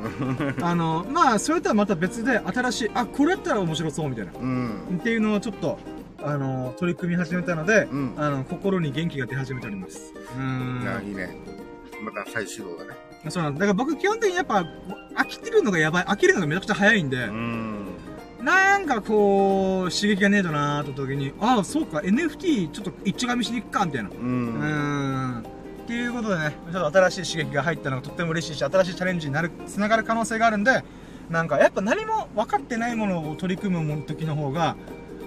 あの、まあ、それとはまた別で新しい、あ、これやったら面白そう、みたいな。うん。っていうのをちょっと、あの、取り組み始めたので、うんあの、心に元気が出始めております。うん。いいね。また再始動だね。そうなんだ。だから僕基本的にやっぱ、飽きてるのがやばい。飽きるのがめちゃくちゃ早いんで、ん。なんかこう、刺激がねえとなーった時に、ああ、そうか、NFT ちょっと一丁紙しに行くか、みたいな。う。うんーん。っていうことでね、ちょっと新しい刺激が入ったのがとっても嬉しいし、新しいチャレンジになる、つながる可能性があるんで、なんかやっぱ何も分かってないものを取り組む時の方が、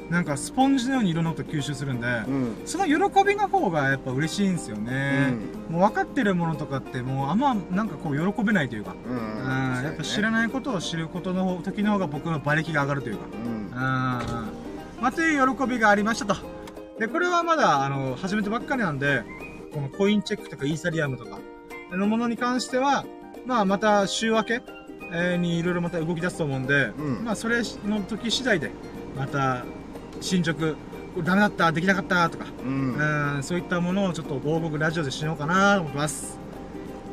なんかスポンジのようにいろんなこと吸収するんで、うん。その喜びの方がやっぱ嬉しいんですよね。もう分かってるものとかってもうあんまなんかこう喜べないというか、うん。うん、やっぱ知らない。ことを知ることの方時の方が僕の馬力が上がるというか、うんうん。。まあ、という喜びがありましたと。で、これはまだ、あの、始めてばっかりなんで、このコインチェックとかイーサリアムとかのものに関しては、まあ、また週明けえーにいろいろまた動き出すと思うんで、うんまあ、それの時次第で、また、進捗、ダメだった、できなかったとか、うん。うん、そういったものをちょっとご報告ラジオでしようかなと思ってます。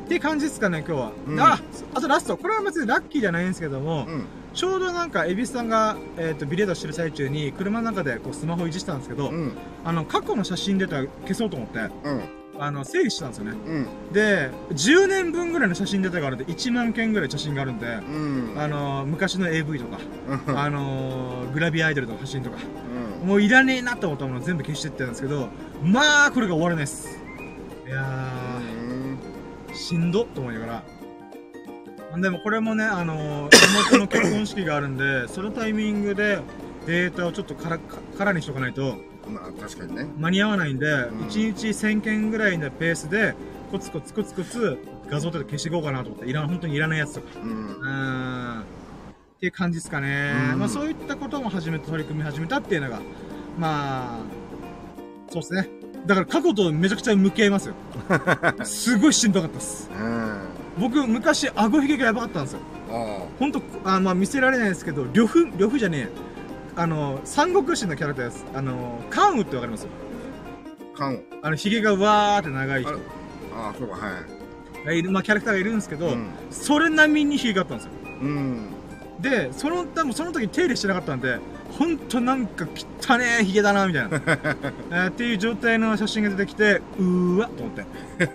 って感じですかね、今日は。うんあ、あとラスト。これは別にラッキーじゃないんですけども、うん。ちょうどなんか、恵比寿さんが、えっ、と、ビレードしてる最中に、車の中でこうスマホいじってたんですけど、うん。あの、過去の写真出たら消そうと思って、うん。あの、整理してたんですよね。うん。で、10年分ぐらいの写真データがあるんで、1万件ぐらい写真があるんで、うん。あの、昔の AV とか、うん。あの、グラビアアイドルとか写真とか、うん。もういらねえなと思ったもの全部消してってたんですけど、まあ、これが終わらないです。いやー、しんどっと思いながら。でもこれもね、あのー、妹の結婚式があるんで、そのタイミングでデータをちょっとから、か空にしとかないとまあ、確かにね。間に合わないんで、ん1日1000件ぐらいのペースで、コツコツコツコツ画像とか消していこうかなと思って、いらん、本当にいらないやつとか。うん。うーん。っていう感じですかね。うんまあそういったことも始めて取り組み始めたっていうのが、まあ、そうですね。だから過去とめちゃくちゃ向き合いますよ。すごいしんどかったです。うん。僕、昔、顎ひげがやばかったんですよ。あほんと、あまあ見せられないですけど、呂布、呂布じゃねえ。あの、三国志のキャラクターです。あの、関羽ってわかります？あ。缶を。あの、ひげがわーって長い人あああ、そうか、はい。がいる、まあキャラクターがいるんですけど、うん。それ並みにひげがあったんですよ。うん。で、その、多分その時手入れしてなかったんで、ほんとなんか汚ねえヒゲだな、みたいな。えーっていう状態の写真が出てきて、うーわ、と思って。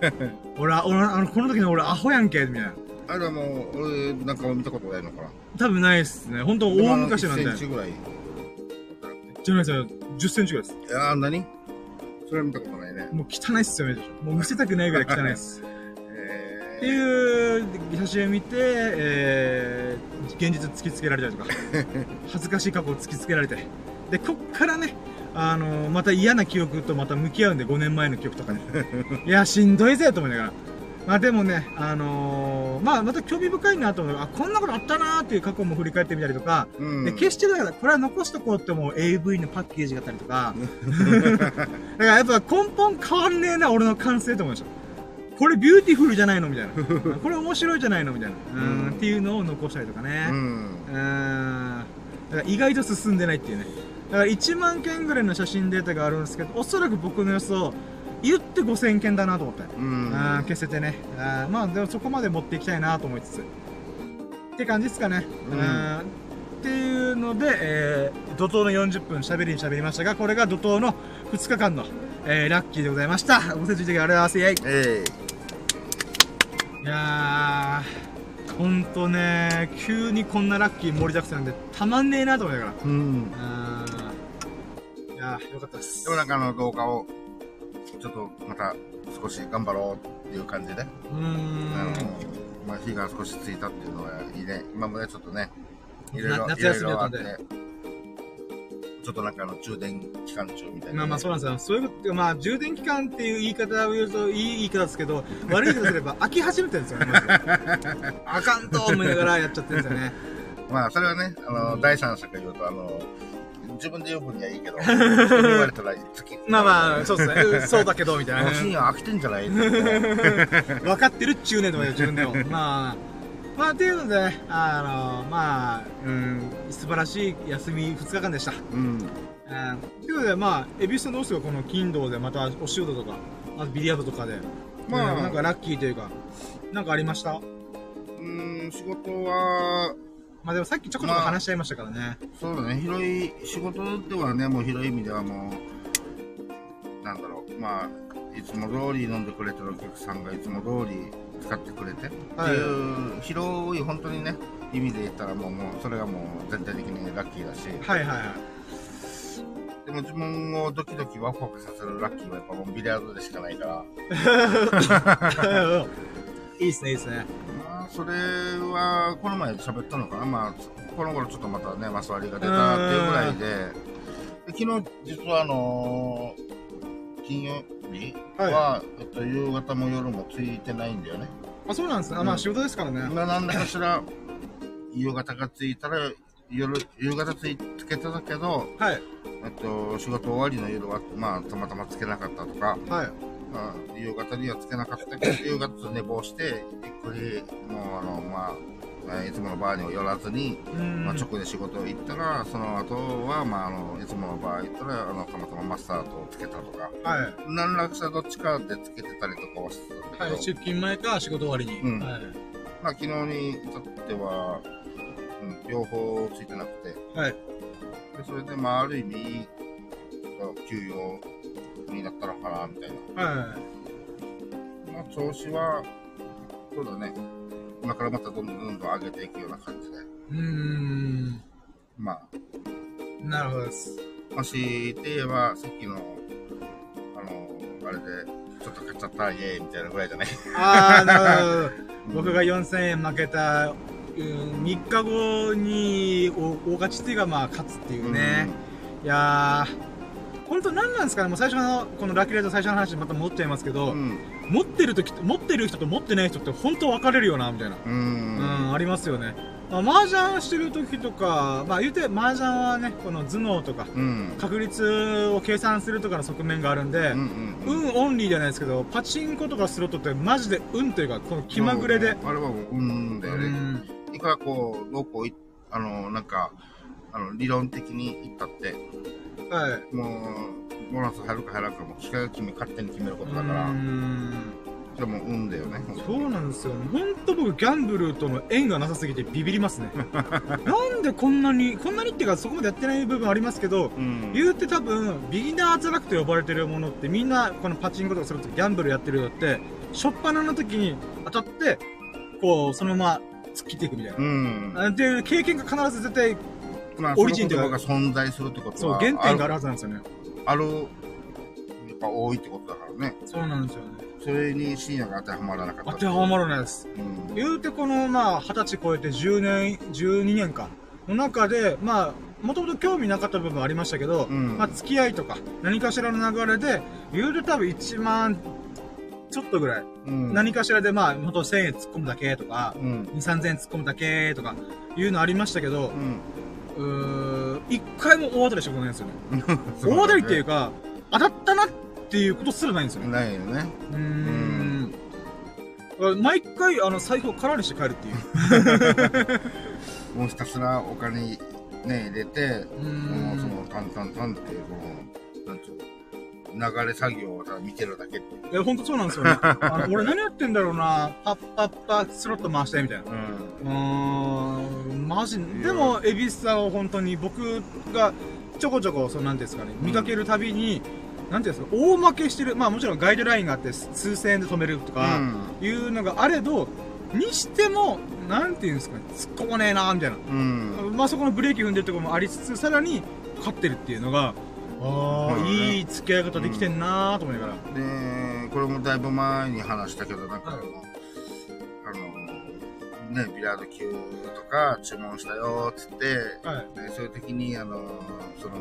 俺は、俺は、あの、この時の俺アホやんけ、みたいな。あれはもう、俺なんか見たことないのかな。多分ないっすね。ほんと大昔なんで。1センチぐらい。いじゃないですよ。10センチぐらいです。やー、何？それは見たことないね。もう汚いっすよ、めちゃくちゃもう見せたくないぐらい汚いっす。えっていう写真を見て、えー、現実突きつけられたりとか、恥ずかしい過去を突きつけられて、で、こっからね、あのーまた嫌な記憶とまた向き合うんで、5年前の記憶とかね。いや、しんどいぜ、と思いながら。まあでもね、あのーまあまた興味深いなと思う。あ、こんなことあったなーっていう過去も振り返ってみたりとか、ーうん。で、決してだから、これは残しとこうって思う AV のパッケージがあったりとか、だからやっぱ根本変わんねえな、俺の感性と思いました。これビューティフルじゃないのみたいな。これ面白いじゃないのみたいな。ううんん、っていうのを残したりとかね。ううん。から意外と進んでないっていうね。だから1万件ぐらいの写真データがあるんですけど、おそらく僕の予想、言って5000件だなと思って。うん。あー消せてね。あーまあ、でもそこまで持っていきたいなと思いつつ。って感じですかね。うんっていうので、えー、怒涛の40分喋りに喋りましたが、これが怒涛の2日間の、えー、ラッキーでございました。ご清聴いただきありがとうございます。イェイえいやー、ほんとね、急にこんなラッキー盛りだくさんで、たまんねえなと思いながら。えうん。あーいやー、よかったです。でもなんかあの動画を、ちょっとまた少し頑張ろうっていう感じで、うーあのん。、まあ火が少しついたっていうのはいいね。今までちょっとね、いろいろ、な夏いろい休みだったんでろあって、ちょっとなんかあの充電期間中みたいなね、まあまあそうなんですよ。そういうこと、まあ充電期間っていう言い方を言うといい言い方ですけど、悪い言い方すれば飽き始めてるんですよね、まずあかんと思いながらやっちゃってるんですよね。まあ、それはね、あの、第三者が言うと、あの、自分で言う分にはいいけど、言われたら、月。まあまあ、そうですね。うんそうだけど、みたいなもう深夜飽きてんじゃない分かってるっちゅうねんとか自分でも。まあ、まあ、っていうので、あの、まあ、うん、素晴らしい休み2日間でした。うん。うんということで、まあ、エビスさんどうですか？この金土でまたお仕事とか、あとビリヤードとかで。まあうんなんかラッキーというか、なんかありました？うん、仕事は、まあでもさっきちょこちょこ話しちゃいましたからね。そうだね、広い、仕事ではね、もう広い意味ではもう、なんだろう、まあ、いつも通り飲んでくれてるお客さんがいつも通り使ってくれて、はい。っていう、広い、本当にね、意味で言ったらもう、もう、それがもう全体的にラッキーだし、はいはいはい。でも自分をドキドキワクワクさせるラッキーはやっぱもうビリヤードでしかないから、いいっすね、いいっすね。まあ、それは、この前喋ったのかな？まあ、この頃ちょっとまたね、マス割りが出たっていうぐらいで、で昨日、実はあのー金曜日は、えっと、夕方も夜もついてないんだよね。あ、そうなんですね。あまあ仕事ですからね。まあ、なんだかしら、夕方がついたら、夜、夕方ついつけてたけど、はい。えっと、仕事終わりの夜は、まあ、たまたまつけなかったとか、はい。まあ、夕方にはつけなかったけど、夕方と寝坊して、ゆっくり、もう、あの、まあ、えーいつものバーには寄らずに、うん。まあ、直で仕事行ったら、その後は、まあ、あの、いつものバー行ったら、あの、たまたまマスターとつけたとか、はい。何らかしらどっちかでつけてたりとかはしてたんだけど、はい。出勤前か仕事終わりに。うんはい。まあ、昨日に至っては、うん、両方ついてなくて、はい。でそれで、まあ、ある意味、休養になったのかな、みたいな。はまあ、調子は、そうだね。今からまたどんどんどんどん上げていくような感じで。うーん。まあ、なるほどです。もし、て言えば、さっきの、あの、あれで、ちょっと買っちゃった、イエーイみたいなぐらいじゃない？あー、なるほど。うん僕が4000円負けた、うん、3日後に大大勝ちっていうかまあ勝つっていうね。いやー、本当何なんですかねもう最初の、このラッキーライト最初の話にまた戻っちゃいますけうど、ん。持ってる時と、持ってる人と持ってない人って本当分かれるよな、みたいな。う。うんん、ありますよね。まあ、麻雀してる時とか、まあ言うて麻雀はね、この頭脳とか、うん。確率を計算するとかの側面があるんで、うんうん。運オンリーじゃないですけど、パチンコとかスロットってマジで運というか、この気まぐれで。あれはもう、うんだうよね。ん。いくらこう、どうこうい、あの、なんか、あの、理論的に言ったって、はい。もう、ボーナス入るか入らんかも、機械が決め、勝手に決めることだかうら、んでも運だよね。そうなんですよ。ほんと僕、ギャンブルとの縁がなさすぎてビビりますね。なんでこんなに、こんなにっていうかそこまでやってない部分ありますけど、うん。言うて多分、ビギナーズラックと呼ばれてるものってみんな、このパチンコとかするとギャンブルやってるよって、初っ端の時に当たって、こう、そのまま突っ切っていくみたいな。うん。あで、経験が必ず絶対、まあ、オリジンというかが存在するってことそう、は、原点がああるるはずなんですよね。ある、やっぱ多いってことだからね。そうなんですよね。それに深夜が当てはまらなかった。当てはまらないです。うん。言うてこの、まあ、二十歳超えて10年、12年か。の中で、まあ、もともと興味なかった部分ありましたけど、うんまあ、付き合いとか、何かしらの流れで、言うて多分1万、ちょっとぐらい。うん。何かしらで、まあ、ほんと1000円突っ込むだけとか、うん。2、3000円突っ込むだけとか、いうのありましたけどう、ん。うーん、一回も大当たりしたことないんですよね。ね大当たりっていうか、当たったなっていうことすらないんですよね。ないよね。うーん。毎回、あの、財布を空にして帰るっていう。もうひたすらお金ね、入れて、もうそん。の、タンタンタンっていう、この、なんつうの、流れ作業をただ見てるだけっていや、ほんとそうなんですよね。あの 俺何やってんだろうな。パッパッパ、スロット回して、みたいな。うん。うーん、マジ、でも、エビスさんを本当に僕がちょこちょこ、そのなんていうんですかね、見かけるたびに、なんていうんですか、大負けしてる、まあもちろんガイドラインがあって、数千円で止めるとか、いうのがあれど、にしても、なんていうんですかね、突っ込まねえなみたいな。うん。まあそこのブレーキ踏んでるところもありつつ、さらに勝ってるっていうのが、ああ、うんいい付き合い方できてんなーと思いながら。で、これもだいぶ前に話したけど、なんかあの、ね、ビリヤード級とか注文したよ、つって、はい。でそういう時に、あの、その、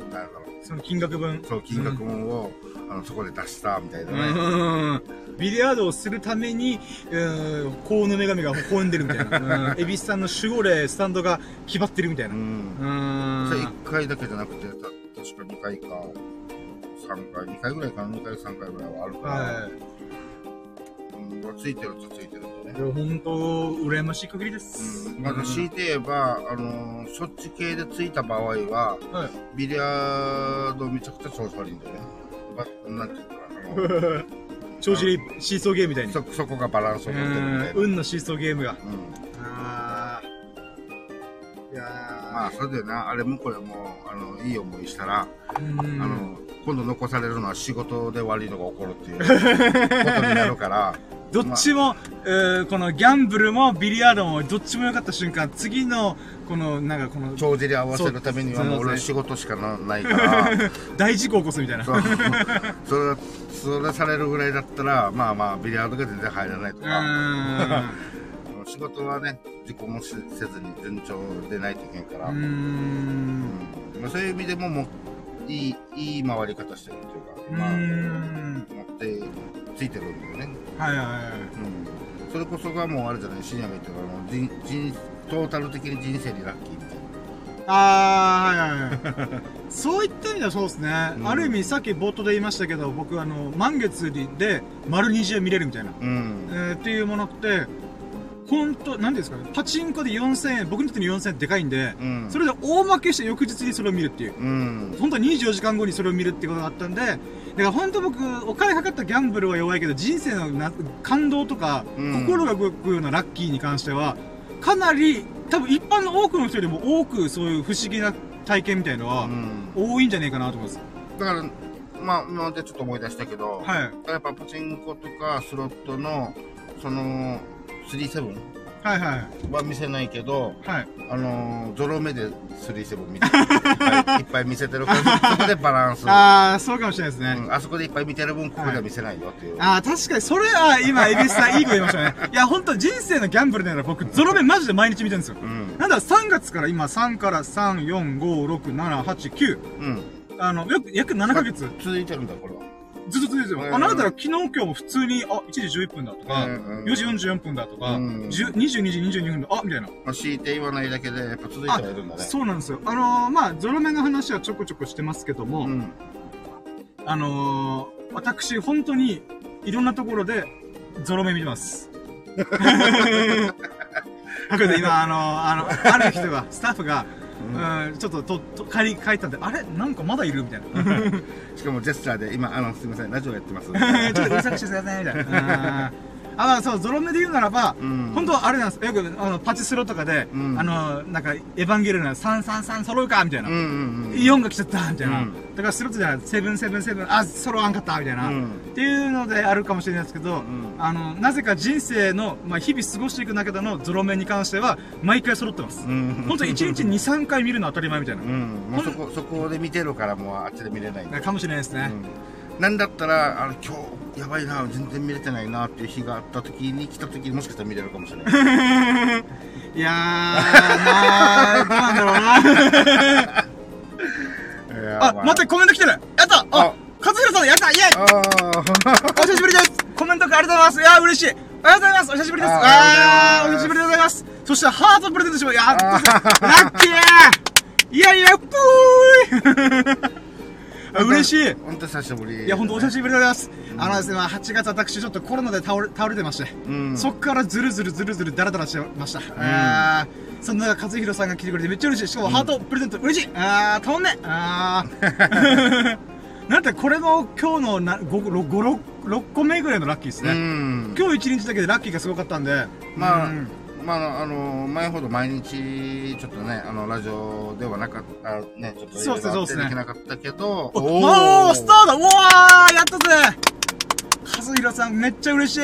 なんだろう、その金額分。そう、金額分を、あの、そこで出した、みたいなうね。ん。ビリヤードをするために、うん、幸運の女神が微笑んでるみたいな。うん。恵比寿さんの守護霊、スタンドが決まってるみたいな。う。うんん。それ1回だけじゃなくて、た確か2回か、3回、2回ぐらいかな、2回、3回ぐらいはあるから、はうん、ついてるとついてるんい。でね。でも本当、羨ましい限りです。うん、まず強いて言えば、あのー、そっち系でついた場合は、はい。ビリヤードめちゃくちゃ調子悪いんだよね。ばなんていうか、あの 調子いいシーソーゲームみたいに。そ、そこがバランスをう取ってるみたいん。な。運のシーソーゲームが。うん。ああ。いやまあ、それでな、あれもこれも、あの、いい思いしたら。あの、今度残されるのは仕事で悪いのが起こるっていう ことになるから、どっちも、えーこのギャンブルもビリヤードもどっちも良かった瞬間、次の、この、なんかこの、帳尻合わせるためにはもう俺は仕事しかなないから、大事故起こすみたいな。それ、それされるぐらいだったら、まあまあ、ビリヤードが全然入らないとうか、ー 仕事はね、自己もしせずに順調でないといけんから、ん。うんん。まあ、そういう意味でももういい、いい回り方してるっていうか、まあ、ん。持ってついてるんだよね。はいはいはい。うん。それこそがもうあれじゃない、深夜が言ってるあの人人、トータル的に人生にラッキーみたいな。あー、はいはいはい。そういった意味ではそうですね。うんある意味、さっき冒頭で言いましたけど、僕、あの、満月で丸20見れるみたいな。うんえ。ーっていうものって、本当なんですかね、パチンコで4000円、僕にとっての4000円でかいんで、うん。それで大負けして翌日にそれを見るっていう。うん。本当は24時間後にそれを見るってことがあったんで、だから本当僕、お金かかったギャンブルは弱いけど、人生のな感動とか、うん心が動くようなラッキーに関しては、かなり、多分一般の多くの人よりも多くそういう不思議な体験みたいのは、うん多いんじゃねえかなと思います。だから、まあ、今までちょっと思い出したけど、はい。やっぱパチンコとかスロットの、その、37はいはい。は見せないけど、はい。あのー、ゾロ目で37見て いっぱいいっぱい見せてるから、そこでバランス。ああ、そうかもしれないですね。うん、あそこでいっぱい見てる分、ここでは見せないよっていう。ああ、確かに、それは、今、エビスさん いいこと言いましたね。いや、ほんと、人生のギャンブルなら僕、ゾロ目マジで毎日見てるんですよ。うん。なんだ、3月から今、3から3、4、5、6、7、8、9。うん。あの、約、約7ヶ月。続いてるんだ、これは。ずっと続いてるんですあ、なんだったら昨日今日も普通に、あ、1時11分だとか、うんうん4時44分だとか、うん10 22時22分だ、あ、みたいな。まあ、強いて言わないだけで、やっぱ続いてはいるんだね。そうなんですよ。あのー、まあ、ゾロ目の話はちょこちょこしてますけども、うん。あのー、私、本当に、いろんなところで、ゾロ目見てます。これで今、あのー、あの、ある人が、スタッフが、うん、ちょっと、と、と、帰り、帰ったんで、あれ？なんかまだいるみたいな。しかもジェスチャーで、今、あの、すみません、ラジオやってます。ちょっとうるさくしてください、みたいな。うんあ、まあ、そう、ゾロ目で言うならば、うん本当はあれなんです。よく、あの、パチスロとかで、うんあの、なんか、エヴァンゲリオンの333揃うかみたいな。うんうんうん。4が来ちゃったみたいな。うんだからスロットじゃない、セブンセブンセブン、あ、揃わんかったみたいな、うんっていうのであるかもしれないですけど、んあの、なぜか人生の、まあ、日々過ごしていく中でのゾロ目に関しては、毎回揃ってます。うん。本当1日2、3回見るの当たり前みたいな。うん。もうそこ、そこで見てるから、もうあっちで見れない。かもしれないですね。うん。なんだったら、あの、今日、やばいな、全然見れてないなっていう日があった時に来た時にもしかしたら見れるかもしれない。いやー、なんだろうな。あ、待って、コメント来てる。やった。ああ、勝弘さんやった。イェイ。お久しぶりです。コメントありがとうございます。いやー、嬉しい。ありがとうございます。お久しぶりです。ああお久しぶりでございます。そして、ハートプレゼントします。いやー、ラッキー。いやいや、ぷーい。あ嬉しい本当久しぶり。いや、ほんとお久しぶりでございます。あのですね、まあ、8月私ちょっとコロナで倒れ、倒れてまして、うんそっからずるずるずるずるダラダラしてました。あーそんな中、和弘さんが来てくれてめっちゃ嬉しい。しかもハートプレゼント嬉しいあー、たまんねあー。なんてこれの今日のな 5, 6, 6, 6個目ぐらいのラッキーですうね。ん。今日1日だけでラッキーがすごかったんで、まあうん、まあ、あの、前ほど毎日、ちょっとね、あの、ラジオではなかった、ね、ちょっとそうですねきなかったけど、おおースターだうわーやったぜ和弘さんめっちゃ嬉しい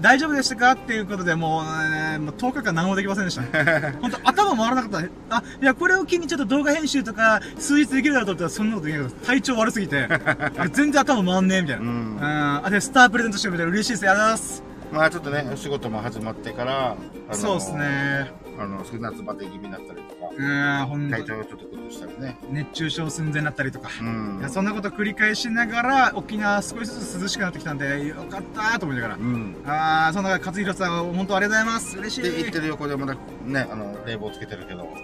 大丈夫でしたか？っていうことでもう、ね、もう10日間何もできませんでした。本当頭回らなかった。あ、いや、これを機にちょっと動画編集とか、数日できるだろうと思ったらそんなことできなかった。体調悪すぎて、全然頭回んねえみたいな。ううんん。あ、で、スタープレゼントしてくれて嬉しいです。ありがとうございます。まあちょっとね、お仕事も始まってから、そうです。ね。あの、夏バテ気味になったりとか、うん、ほんと体調をちょっと崩したりね。熱中症寸前になったりとか。うんいや、そんなこと繰り返しながら、沖縄少しずつ涼しくなってきたんで、よかったーと思いながらう。ん。あー、そんな勝弘さん、本当ありがとうございます。嬉しい。で、行ってる横でまだね、あの、冷房つけてるけど。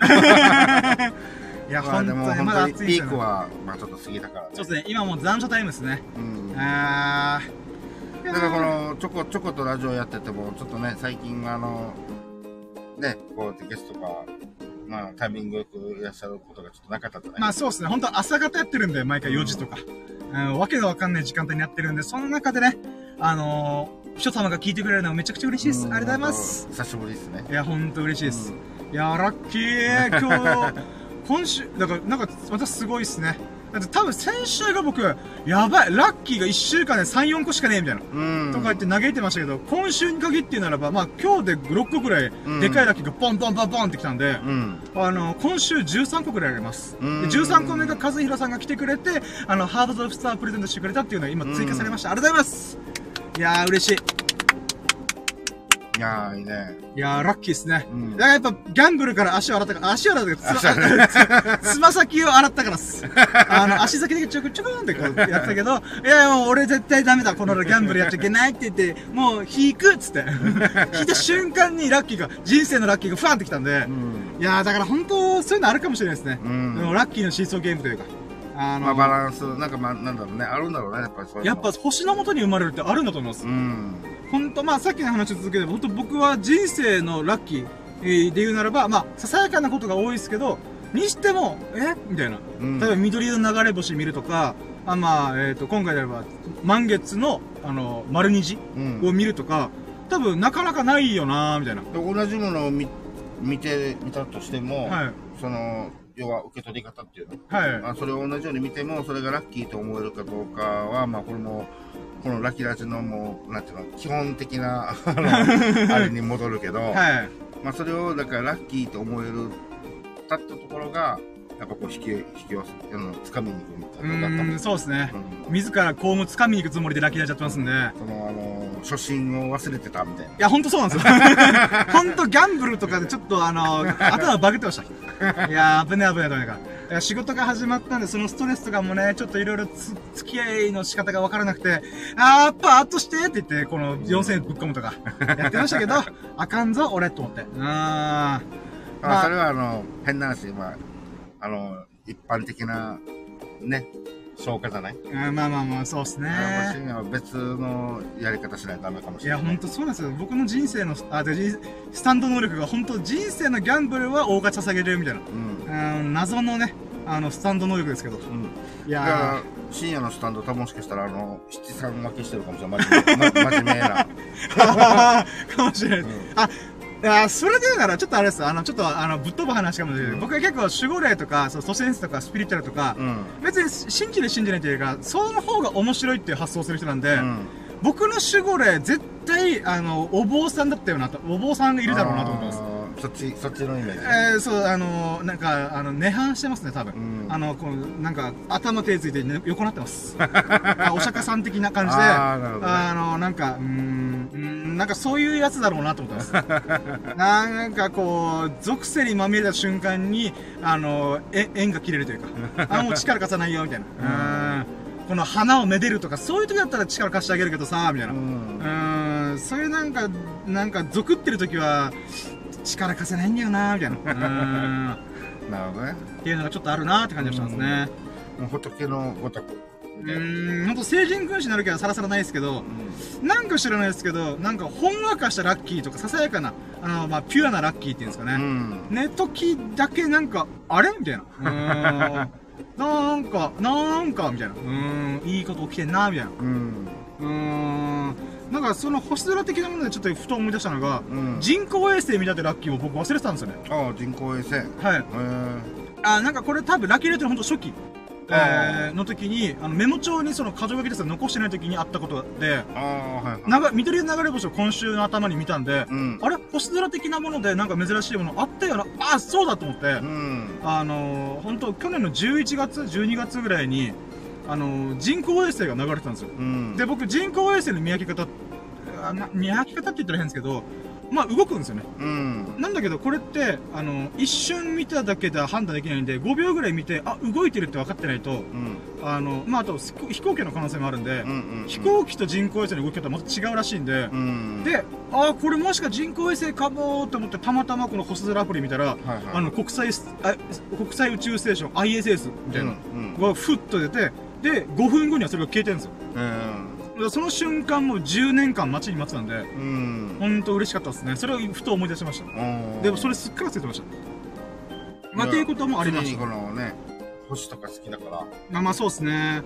いや、まあでも本当に。ピークは、まあちょっと過ぎたからね。そうですね、今もう残暑タイムですね。うん。あー。だからこの、ちょこちょことラジオやってても、ちょっとね、最近あの、ね、こうゲストが、まあタイミングよくいらっしゃることがちょっとなかったじゃないまあそうですね、本当朝方やってるんで、毎回4時とか。うん、わけのわかんない時間帯にやってるんで、その中でね、あのー、人様が聞いてくれるのはめちゃくちゃ嬉しいです。ありがとうございます。。久しぶりですね。いや、ほんと嬉しいです。いや、ラッキー今日、今週、だから、なんか、またすごいっすね。だって多分先週が僕、やばい、ラッキーが1週間で3、4個しかねえみたいな。うん。とか言って嘆いてましたけど、今週に限って言うならば、まあ今日で6個ぐらい、うんでかいラッキーがポンポンポンポンってきたんで、うん。あの、今週13個ぐらいあります。でうん13個目が和弘さんが来てくれて、あの、ハードドフスタープレゼントしてくれたっていうのが今追加されました。ありがとうございますいやー、嬉しい。いやー、いいね。いやー、ラッキーですね。うんだからやっぱ、ギャンブルから足を洗ったから、足を洗ったから、つま先を洗ったからっす。あの、足先だけちょこちょこんってこうやったけど、いや、もう俺絶対ダメだ、このギャンブルやっちゃいけないって言って、もう引くっつって。引いた瞬間にラッキーが、人生のラッキーがファンってきたんで、うん。いやー、だから本当、そういうのあるかもしれないですね。うんでもラッキーのシーソーゲームというか。あの、まあバランス、なんかまあ、なんだろうね、あるんだろうね、やっぱりそうやっぱ星の元に生まれるってあるんだと思いますう。ん。本当まあさっきの話を続けて、本当僕は人生のラッキー、えーで言うならば、まあ、ささやかなことが多いですけど、にしても、え？みたいな。うん例えば緑色の流れ星見るとか、あまあ、えっ、と、今回であれば、満月の、あの、丸虹うん。を見るとか、多分なかなかないよなみたいな。で同じものを見見てみたとしても、はい。その要は受け取り方っていうの？はい。まあ、それを同じように見ても、それがラッキーと思えるかどうかは、まあ、これも、このラッキーラジのもう、なんていうの、基本的な、あれに戻るけど、はい。まあ、それを、だから、ラッキーと思える、たったところが、やっぱこう、引き、引き寄せ、あの、掴みに行くみたういなったもんそうですね。うん自ら公務掴みに行くつもりでラッキーラジやってますんで。いその、あの、初心を忘れてたみたいな。や、ほんとそうなんですよ。ほんとギャンブルとかでちょっとあの、頭バグってました。いやー、危ね危ね危ねから。仕事が始まったんで、そのストレスとかもね、ちょっといろいろつ付き合いの仕方がわからなくて、あー、パーッとしてって言って、この4000円ぶっ込むとか、やってましたけど、あかんぞ、俺、と思って。うーん。あまあそれはあの、変な話、まあ、あの、一般的な、ね、消化じゃない、うんまあまあまあ、そうっすね。あの深夜は別のやり方しないとダメかもしいや、れない。ほんとそうなんですよ。僕の人生の、あ、で、人スタンド能力が、本当人生のギャンブルは大勝ち捧げれるみたいな。うん。うん、謎のね、あの、スタンド能力ですけど。うん。いだからや、深夜のスタンド、多分もしかしたら、あの、七三分けしてるかもしれない。真面目、ま、真面目な。ー、かもしれない。うんあ、いやそれで言うなら、ちょっとあれです。あの、ちょっと、あの、ぶっ飛ぶ話かもしれない。うん僕は結構、守護霊とか、そう、都市伝説とか、スピリチュアルとか、うん。別に信じる信じないというか、その方が面白いっていう発想をする人なんで、うん。僕の守護霊、絶対、あの、お坊さんだったよなと、お坊さんがいるだろうなと思ってます。そっち、そっちのイメージ。えー、そう、あのなんか、あの、涅槃してますね、多分。うんあの、この、なんか、頭手ついて、ね、横なってます。あお釈迦さん的な感じで、ああの、なんか、うーん、なんかそういうやつだろうなと思ってます。なんかこう、属性にまみれた瞬間に、あの、え縁が切れるというか、あ、もう力貸さないよ、みたいな。うーん。この花をめでるとか、そういう時だったら力貸してあげるけどさ、みたいな。う。うんそういうなんか、なんか、族ってる時は、力貸せないんだよな、みたいな。なるほどね。っていうのがちょっとあるなって感じがしますね。もう仏のごとく。うーん、ほんと成人君子になる気はさらさらないですけど、なんか知らないですけど、なんかほんわかしたラッキーとか、ささやかな、あの、まあ、ピュアなラッキーっていうんですかうね。ん。ね、時だけなんか、あれ？みたいな。なんか、なんか、みたいな。うーん、いいこと起きてんな、みたいな。うん。うーん。なんかその星空的なものでちょっとふと思い出したのが、うん。人工衛星見たってラッキーを僕忘れてたんですよね。ああ、人工衛星。へはい。え。あ、なんかこれ多分ラッキーレートのほんと初期。あえー、の時に、あの、メモ帳にその箇条書きですが残してない時にあったことで、ああ、はいはい。緑の流れ星を今週の頭に見たんで、うん。あれ？星空的なものでなんか珍しいものあったよな、あ、そうだと思って、うん。あのー、本当去年の11月、12月ぐらいに、あのー、人工衛星が流れてたんですよ。うん。で、僕人工衛星の見分け方、見分け方って言ったら変ですけど、まあ動くんですよね。うん。なんだけど、これって、あの、一瞬見ただけでは判断できないんで、5秒ぐらい見て、あ、動いてるって分かってないと、うん。あの、まあ、あと、飛行機の可能性もあるんで、うん。うん。飛行機と人工衛星の動き方はまた違うらしいんで、うん。で、あ、これもしか人工衛星かもと思って、たまたまこの星空アプリ見たら、はいはい。あの、国際ス、あ国際宇宙ステーション、ISS みたいなうん。のがふっと出て、で、5分後にはそれが消えてるんですよ。うん。その瞬間もう10年間待ちに待ってたんで、うん。ほんと嬉しかったですね。それをふと思い出しました。うん。でもそれすっかり忘れてました。まあ、っていうこともありました。このね、星とか好きだから。まあまあそうですね。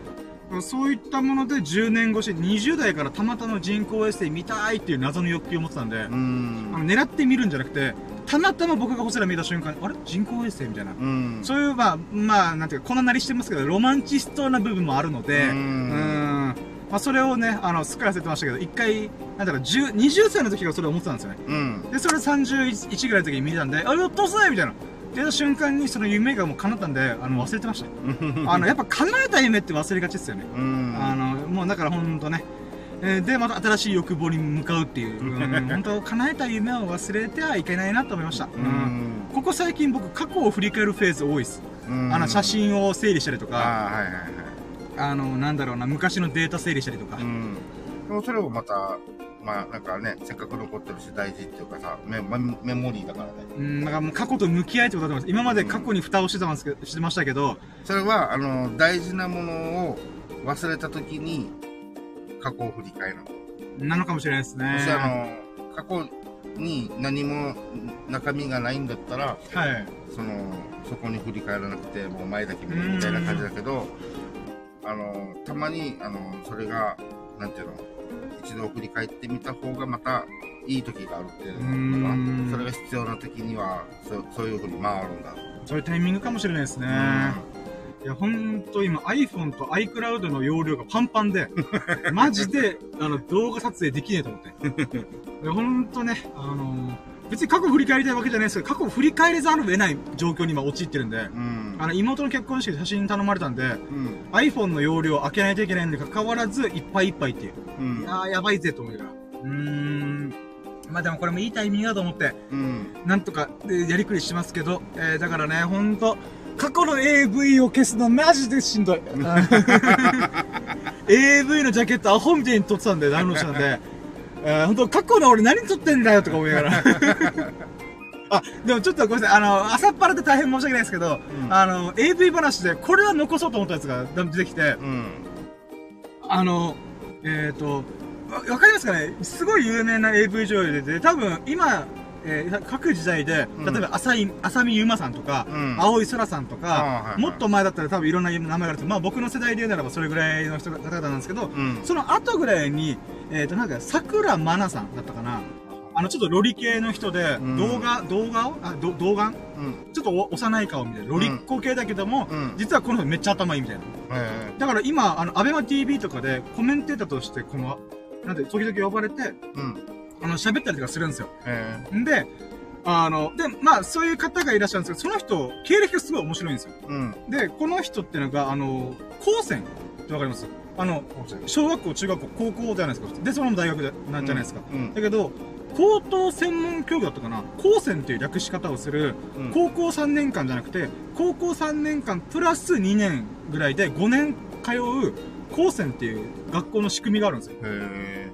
そういったもので10年越し、20代からたまたま人工衛星見たいっていう謎の欲求を持ってたんで、うあのん。狙って見るんじゃなくて、たまたま僕が星空見た瞬間に、あれ？人工衛星みたいな。うん。そういう、まあ、まあ、なんていうか、こんななりしてますけど、ロマンチストな部分もあるので、ううんん。まあ、それをね、あの、すっかり忘れてましたけど、一回、なんだろう、10 20歳の時からそれを思ってたんですよね。うん。で、それ31ぐらいの時に見てたんで、あ、やったぜみたいな。出た瞬間にその夢がもう叶ったんで、あの、忘れてました。あの、やっぱ叶えた夢って忘れがちですよね。うん。あの、もうだからほんとね。えーで、また新しい欲望に向かうっていう。うん、本当叶えた夢を忘れてはいけないなと思いました。ここ最近僕、過去を振り返るフェーズ多いです。うんあの、写。真を整理したりとか、ああ、はいはいはい。あの、なんだろうな、昔のデータ整理したりとかう。ん。でもそれをまた、まあなんかね、せっかく残ってるし大事っていうかさ、メメメモリーだからね。うん、なんかもう過去と向き合いってことだと思います。今まで過去に蓋をしてたんですけど、してましたけど、それは、あの、大事なものを忘れた時に、過去を振り返るの。なのかもしれないですねあの、過去に何も中身がないんだったら、はい。その、そこに振り返らなくて、もう前だけ見るみたいな感じだけど、あの、たまに、あの、それが、なんていうの、一度振り返ってみた方がまたいい時があるっていうのかうーんな。それが必要な時には、そそういうふうに回るんだ。そういうタイミングかもしれないですね。いや、ほんと今 iPhone と iCloud の容量がパンパンで、マジで、あの、動画撮影できねえと思って。いや、ほんとね、あの別に過去振り返りたいわけじゃないですけど、過去振り返れざるを得ない状況に今陥ってるんで、うん。あの、妹の結婚式で写真頼まれたんで、うん。iPhone の容量を開けないといけないにもかかわらず、いっぱいいっぱいっていう。うんいやー、やばいぜと思いながら。うーん。まあでもこれもいいタイミングだと思って、うん。なんとか、えーやりくりしますけど、えーだからね、ほんと、過去の AV を消すのマジでしんどい。AV のジャケットアホみたいに撮ってたんで、ダウンロードしたんで、えー、ほんと、過去の俺何撮ってんだよとか思いながら。あ、でもちょっとごめんなさい。あの、朝っぱらで大変申し訳ないですけど、うんあの、AV 話でこれは残そうと思ったやつが出てきて、うん。あの、えっ、と、わわかりますかね？すごい有名な AV 女優で、で多分今、えー各時代で、うん例えば浅井、浅見ゆまさんとか、うん青井空さんとかもっと前だったら多分いろんな名前があるんですまあ僕の世代で言うならばそれぐらいの人方々なんですけど、うん。その後ぐらいに、えっ、となんか、桜まなさんだったかなあの、ちょっとロリ系の人で、うん動画、動画を？あ、ど動画うん。ちょっとお幼い顔みたいな。ロリっ子系だけども、うん。実はこの人めっちゃ頭いいみたいな。えだから今、あの、アベマ TV とかでコメンテーターとして、この、なんで、時々呼ばれて、ーうん。あの、喋ったりとかするんですよ。えんで、あの、で、まあ、そういう方がいらっしゃるんですけど、その人、経歴がすごい面白いんですよ。ーうん。で、この人っていうのが、あの、高専ってわかります？あの、小学校、中学校、高校じゃないですか。で、そのまま大学でなんじゃないですか。うん。だけど、高等専門教育だったかな？高専っていう略し方をする、うん。高校3年間じゃなくて、高校3年間プラス2年ぐらいで5年通う高専っていう学校の仕組みがあるんですよ。へ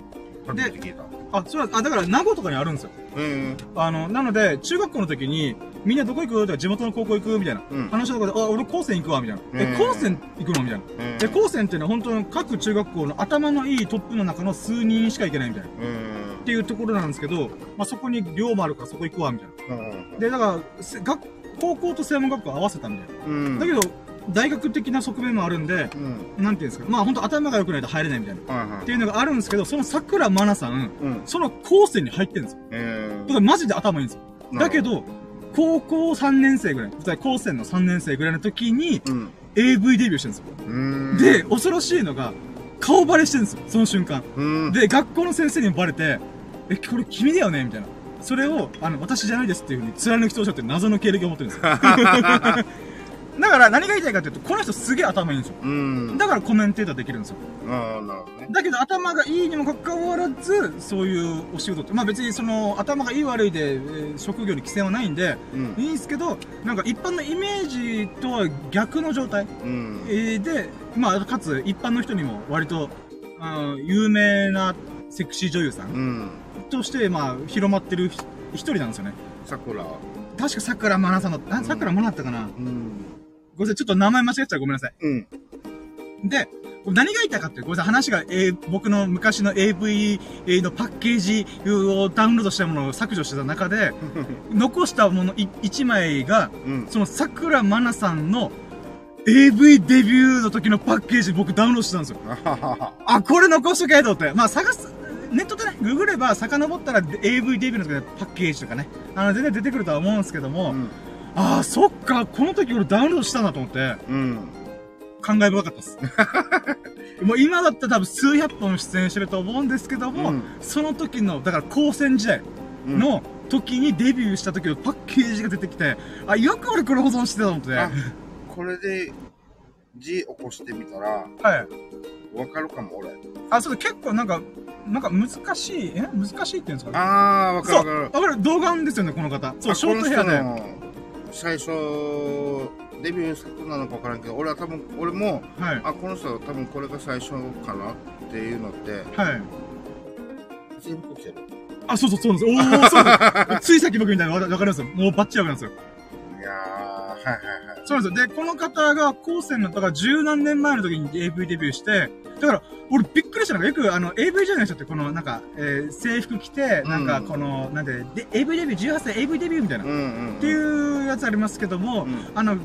ー。初めて聞いた。あ、それは、あ、だから名護とかにあるんですよ。うん。あの、なので、中学校の時に、みんなどこ行く？とか地元の高校行く？みたいな。うん。話とかで、あ、俺高専行くわ、みたいな。え、うん高専行くの？みたいな。で、高専っていうのは本当に各中学校の頭のいいトップの中の数人しか行けないみたいな。っうん。ていうところなんですけど、まあ、そこに寮もあるからそこ行くわ、みたいな。うん。で、だから、せ学、高校と専門学校合わせたみたいな。うん。だけど、大学的な側面もあるんで、うん。なんていうんですか、まあ本当頭が良くないと入れないみたいな。はいはい。っていうのがあるんですけど、その桜まなさん、うん。その高専に入ってるんですよ。えだからマジで頭いいんですよ。ー。だけ、ど、高校3年生ぐらい、高専の3年生ぐらいの時にうん。AV デビューしてるんですよ。うん。で、、恐ろしいのが、顔バレしてるんですよ、その瞬間。うん。で、学校の先生にもバレて、え、これ君だよね？みたいな。それを、あの、私じゃないですっていうふうに貫き通しちゃって謎の経歴を持ってるんですよ。だから何が言いたいかっていうと、この人すげえ頭いいんですよ。うん。だからコメンテーターできるんですよ。ああ、なるほどね。だけど頭がいいにもかかわらず、そういうお仕事って、まあ別にその頭がいい悪いで、えー職業に規制はないんで、うん。いいんですけど、なんか一般のイメージとは逆の状態、うん。えーで、まあかつ一般の人にも割と、うん有名なセクシー女優さんうん。として、まあ広まってるひ一人なんですよね。桜。確か桜まなさんだった、あ桜まなだったかな、うん。ごめんなさい、ちょっと名前間違っちゃうごめんなさい。うん。で、何が言いたいかって、ごめんなさい、話が、えー僕の昔の AV のパッケージをダウンロードしたものを削除してた中で、残したもの1枚が、うん。その桜まなさんの AV デビューの時のパッケージ僕ダウンロードしてたんですよ。あこれ残しとけと思って。まあ探す、ネットでね、ググれば遡ったら AV デビューの時のパッケージとかね、あの全然出てくるとは思うんですけども、うん。ああ、そっか、この時俺ダウンロードしたなと思って、うん。感慨深かったです。もう今だったら多分数百本出演してると思うんですけども、うんその時の、だから高専時代うん。の時にデビューした時のパッケージが出てきて、あ、よく俺これ保存してたと思って。あこれで字起こしてみたら、はい。わかるかも、俺。あ、そうだ、結構なんか、なんか難しい、え？難しいっていうんですかね？あー、わかるわかるわ。かる、童顔ですよね、この方。そう、あショートヘアで。最初、デビュー作なのかわからんけど、俺は多分、俺も、はい。あ、この人多分これが最初かなっていうのって、はい。全部来てる。あ、そうそう、そうなんです。おー、そうです。ついさっき僕みたいなのわわかります？よ。もうバッチリわかりますよ。いやー、はいはいはい。そうなんですよ。で、この方が高専の、だから十何年前の時に AV デビューして、だから、俺びっくりしたのが、よくあの、AV じゃない人って、この、なんか、えー制服着て、なんか、うんこの、なんで、で、AV デビュー18歳 AV デビューみたいな、っうんうん。ていうやつありますけども、うん、あの、い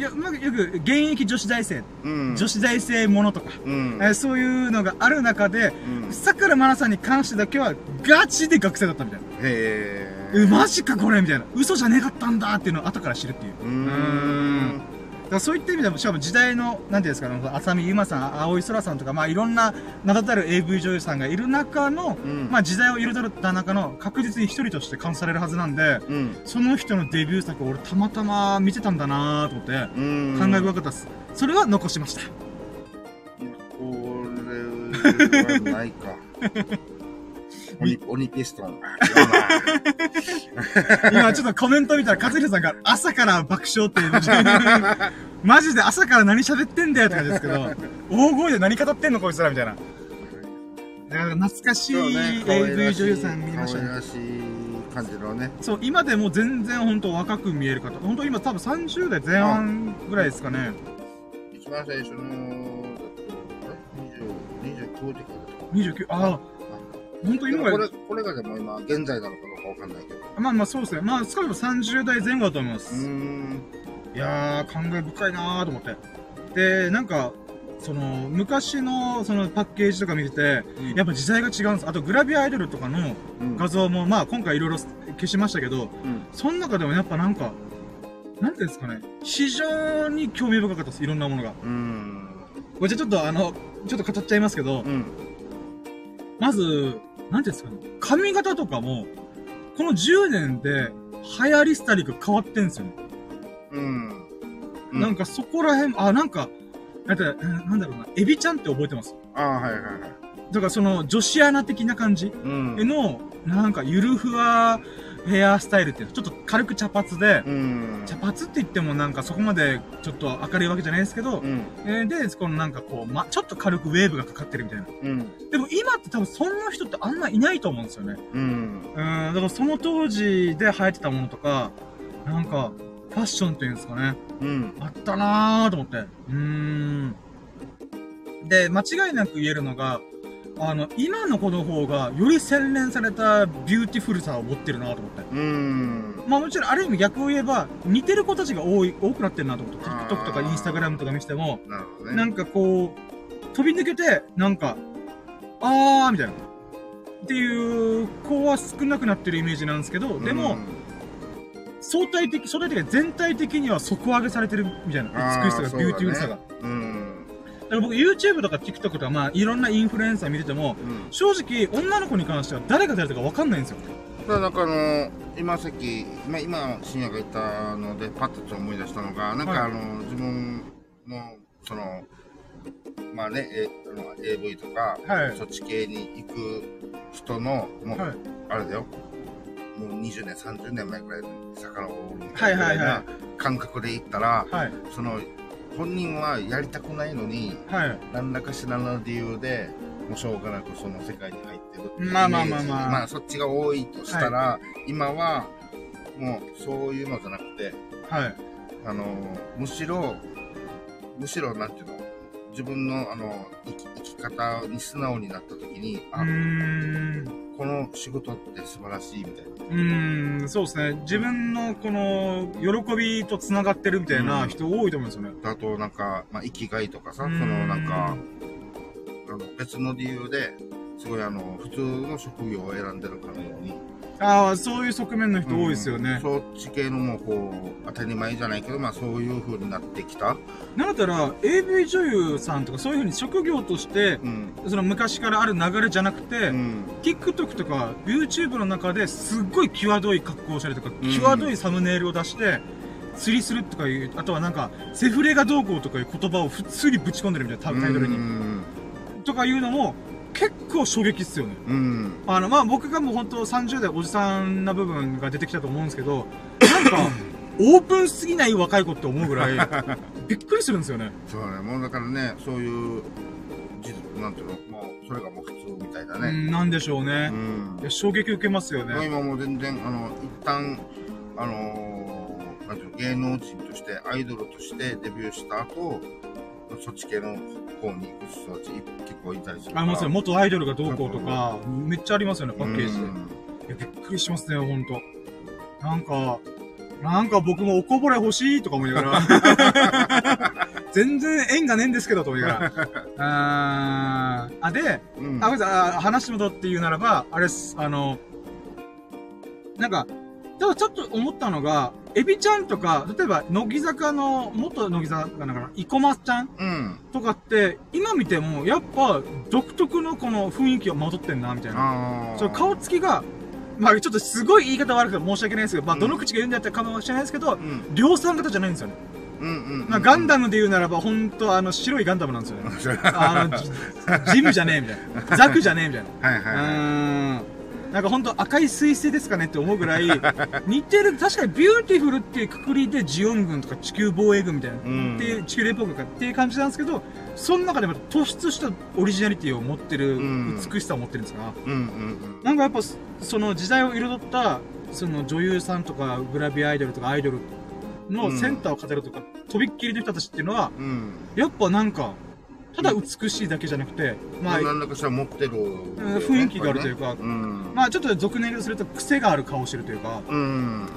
や、まあ、よく、現役女子大生、うん。女子大生ものとか、うん。えーそういうのがある中で、うん。桜まなさんに関してだけは、ガチで学生だったみたいな。へう、マジかこれみたいな。嘘じゃねかったんだっていうのを後から知るっていう。うーん。だからそういった意味でも、しかも時代の、なんていうんですかね、浅見ゆまさん、青井空さんとか、まあいろんな名だたる AV 女優さんがいる中の、うん。まあ時代を彩った中の確実に一人として感じされるはずなんで、うん。その人のデビュー作を俺たまたま見てたんだなーと思って、うん。感慨深かったです。それは残しました。これはないか。鬼、鬼ピストン。今ちょっとコメント見たら、勝弘さんが朝から爆笑っていう。マジで朝から何喋ってんだよって感じですけど、大声で何語ってんのこいつらみたいな。だから懐かしい AV 女優さん見ましたね。感じのね。そう、今でも全然本当若く見える方。本当今多分30代前半ぐらいですかね。一番最初の、20、29時から29、ああ、本当今がこれ、これがでも今、現在なのかどうかわかんないけど。まあまあそうですね。まあ少なくとも30代前後だと思いまうーす。ん。いやー、感慨深いなーと思って。で、なんか、その、昔の、そのパッケージとか見てて、やっぱ時代が違うんです。あと、グラビアアイドルとかのうん画像も、まあ今回いろいろ消しましたけど、うん。その中でもやっぱなんか、なんていうんですかね、非常に興味深かったです。いろんなものが。うーん。これじゃちょっとあの、ちょっと語っちゃいますけど、うん。まず、なんていうんですかね、髪型とかも、この10年で流行りスタイルが変わってんですよね。うん。うなんかそこら辺、あ、なんか、なんか、うんなんだろうな、エビちゃんって覚えてます？ああ、はいはいはい。だからその女子アナ的な感じうん。の、なんかゆるふわヘアスタイルっていうのちょっと軽く茶髪で、うん。茶髪って言ってもなんかそこまでちょっと明るいわけじゃないですけど、うん。えーで、このなんかこう、ま、ちょっと軽くウェーブがかかってるみたいな。うん。でも今って多分そんな人ってあんないないと思うんですよね。うん。うん、だからその当時で流行ってたものとか、なんか、ファッションっていうんですかね。うん。あったなぁと思って。うーん。で、間違いなく言えるのが、あの、今の子の方が、より洗練されたビューティフルさを持ってるなと思って。うん。まあもちろん、ある意味逆を言えば、似てる子たちが多い、多くなってるなと思って。TikTok とか Instagram とか見てても、なね。なんかこう、飛び抜けて、なんか、あーみたいな。っていう子は少なくなってるイメージなんですけど、でも、相対的、相対的に全体的には底上げされてるみたいな。美しさが、ビューティフルさが。うん、うん。ら僕 YouTube とか TikTok とかまあいろんなインフルエンサー見てても、うん。正直女の子に関しては誰が誰だかわかんないんですよ。だからなんかあの今さっき、まあ、今深夜が言ったのでパッと思い出したのがなんかはいあの、自分のそのまあね、えあの AV とか、はいそっち系に行く人のもう、はいあれだよもう20年30年前くらいの魚をみはいはいはいたいな感覚で行ったら、はい。その本人はやりたくないのにはい。何らかしらの理由でもうしょうがなくその世界に入ってるってまあまあまあまあまあそっちが多いとしたら、今はもうそういうのじゃなくてはい。あのむしろむしろなんていうの？自分のあの生き生き方に素直になった時にあ。この仕事って素晴らしいみたいなうーん、そうですね。自分のこの喜びと繋がってるみたいな人多いと思うんですよね。あとなんか、まあ、生きがいとかさそうんのなんかあの別の理由ですごいあの普通の職業を選んでるかのようにああ、そういう側面の人多いですよね。そっち系のもうこう当たり前じゃないけどまあそういう風になってきた。なんだったら、AV 女優さんとかそういうふうに職業として、うん。その昔からある流れじゃなくて、うん。TikTok とか YouTube の中ですっごい際どい格好をしたりとか、ん。際どいサムネイルを出して、釣りするとかいう、あとはなんか、セフレがどうこうとかいう言葉を普通にぶち込んでるみたいな、多分タイトルうに。ん。とかいうのも、結構衝撃っすよね。うんあの、まあ、僕がもう本当30代おじさんな部分が出てきたと思うんですけど、なんか、オープンすぎない若い子って思うぐらい、びっくりするんですよね。そうだねもうだからねそういうなんていうの？もうそれがもう普通みたいだねうん、なんでしょううね。んいや衝撃受けますよね。今もう全然あの一旦あのーなんていうの芸能人としてアイドルとしてデビューした後そっち系の方に行く人たち結構いたりするありますよ。元アイドルがどうこうとか、めっちゃありますよね、パッケージで。うんいや、びっくりしますね、ほんと。なんか、なんか僕もおこぼれ欲しいとか思いながら。全然縁がねえんですけど、と思いながら。あーあ、で、うんあ、ごめんなさいあ、話戻って言うならば、あれっす、あの、なんか、ただちょっと思ったのが、エビちゃんとか、例えば、乃木坂の、元乃木坂なのかな、生駒ちゃんうん。とかって、今見ても、やっぱ、独特のこの雰囲気をまとってんな、みたいな。その顔つきが、まあちょっとすごい言い方悪くて申し訳ないですけど、まあうんどの口が言うんだったらかもしれないですけど、うん。量産型じゃないんですよね。うんうん。まあガンダムで言うならば、ほんとあの、白いガンダムなんですよね。ム。あの、ジジムじゃねえみたいな。ザクじゃねえみたいな。はいはいうはい。なんかほんと赤い彗星ですかねって思うぐらい、似てる、確かにビューティフルっていうくくりでジオン軍とか地球防衛軍みたいな、うん。っていう地球連邦軍かっていう感じなんですけど、その中でも突出したオリジナリティを持ってる、うん美しさを持ってるんですか？ら、うんうんなんかやっぱ、その時代を彩った、その女優さんとかグラビアアイドルとかアイドルのセンターを語るとか、とびっきりの人たちっていうのは。やっぱなんか、ただ美しいだけじゃなくて、まあ、何らかしら持ってる。雰囲気があるというかうん。まあちょっと俗年言すると癖がある顔してるというか、うん。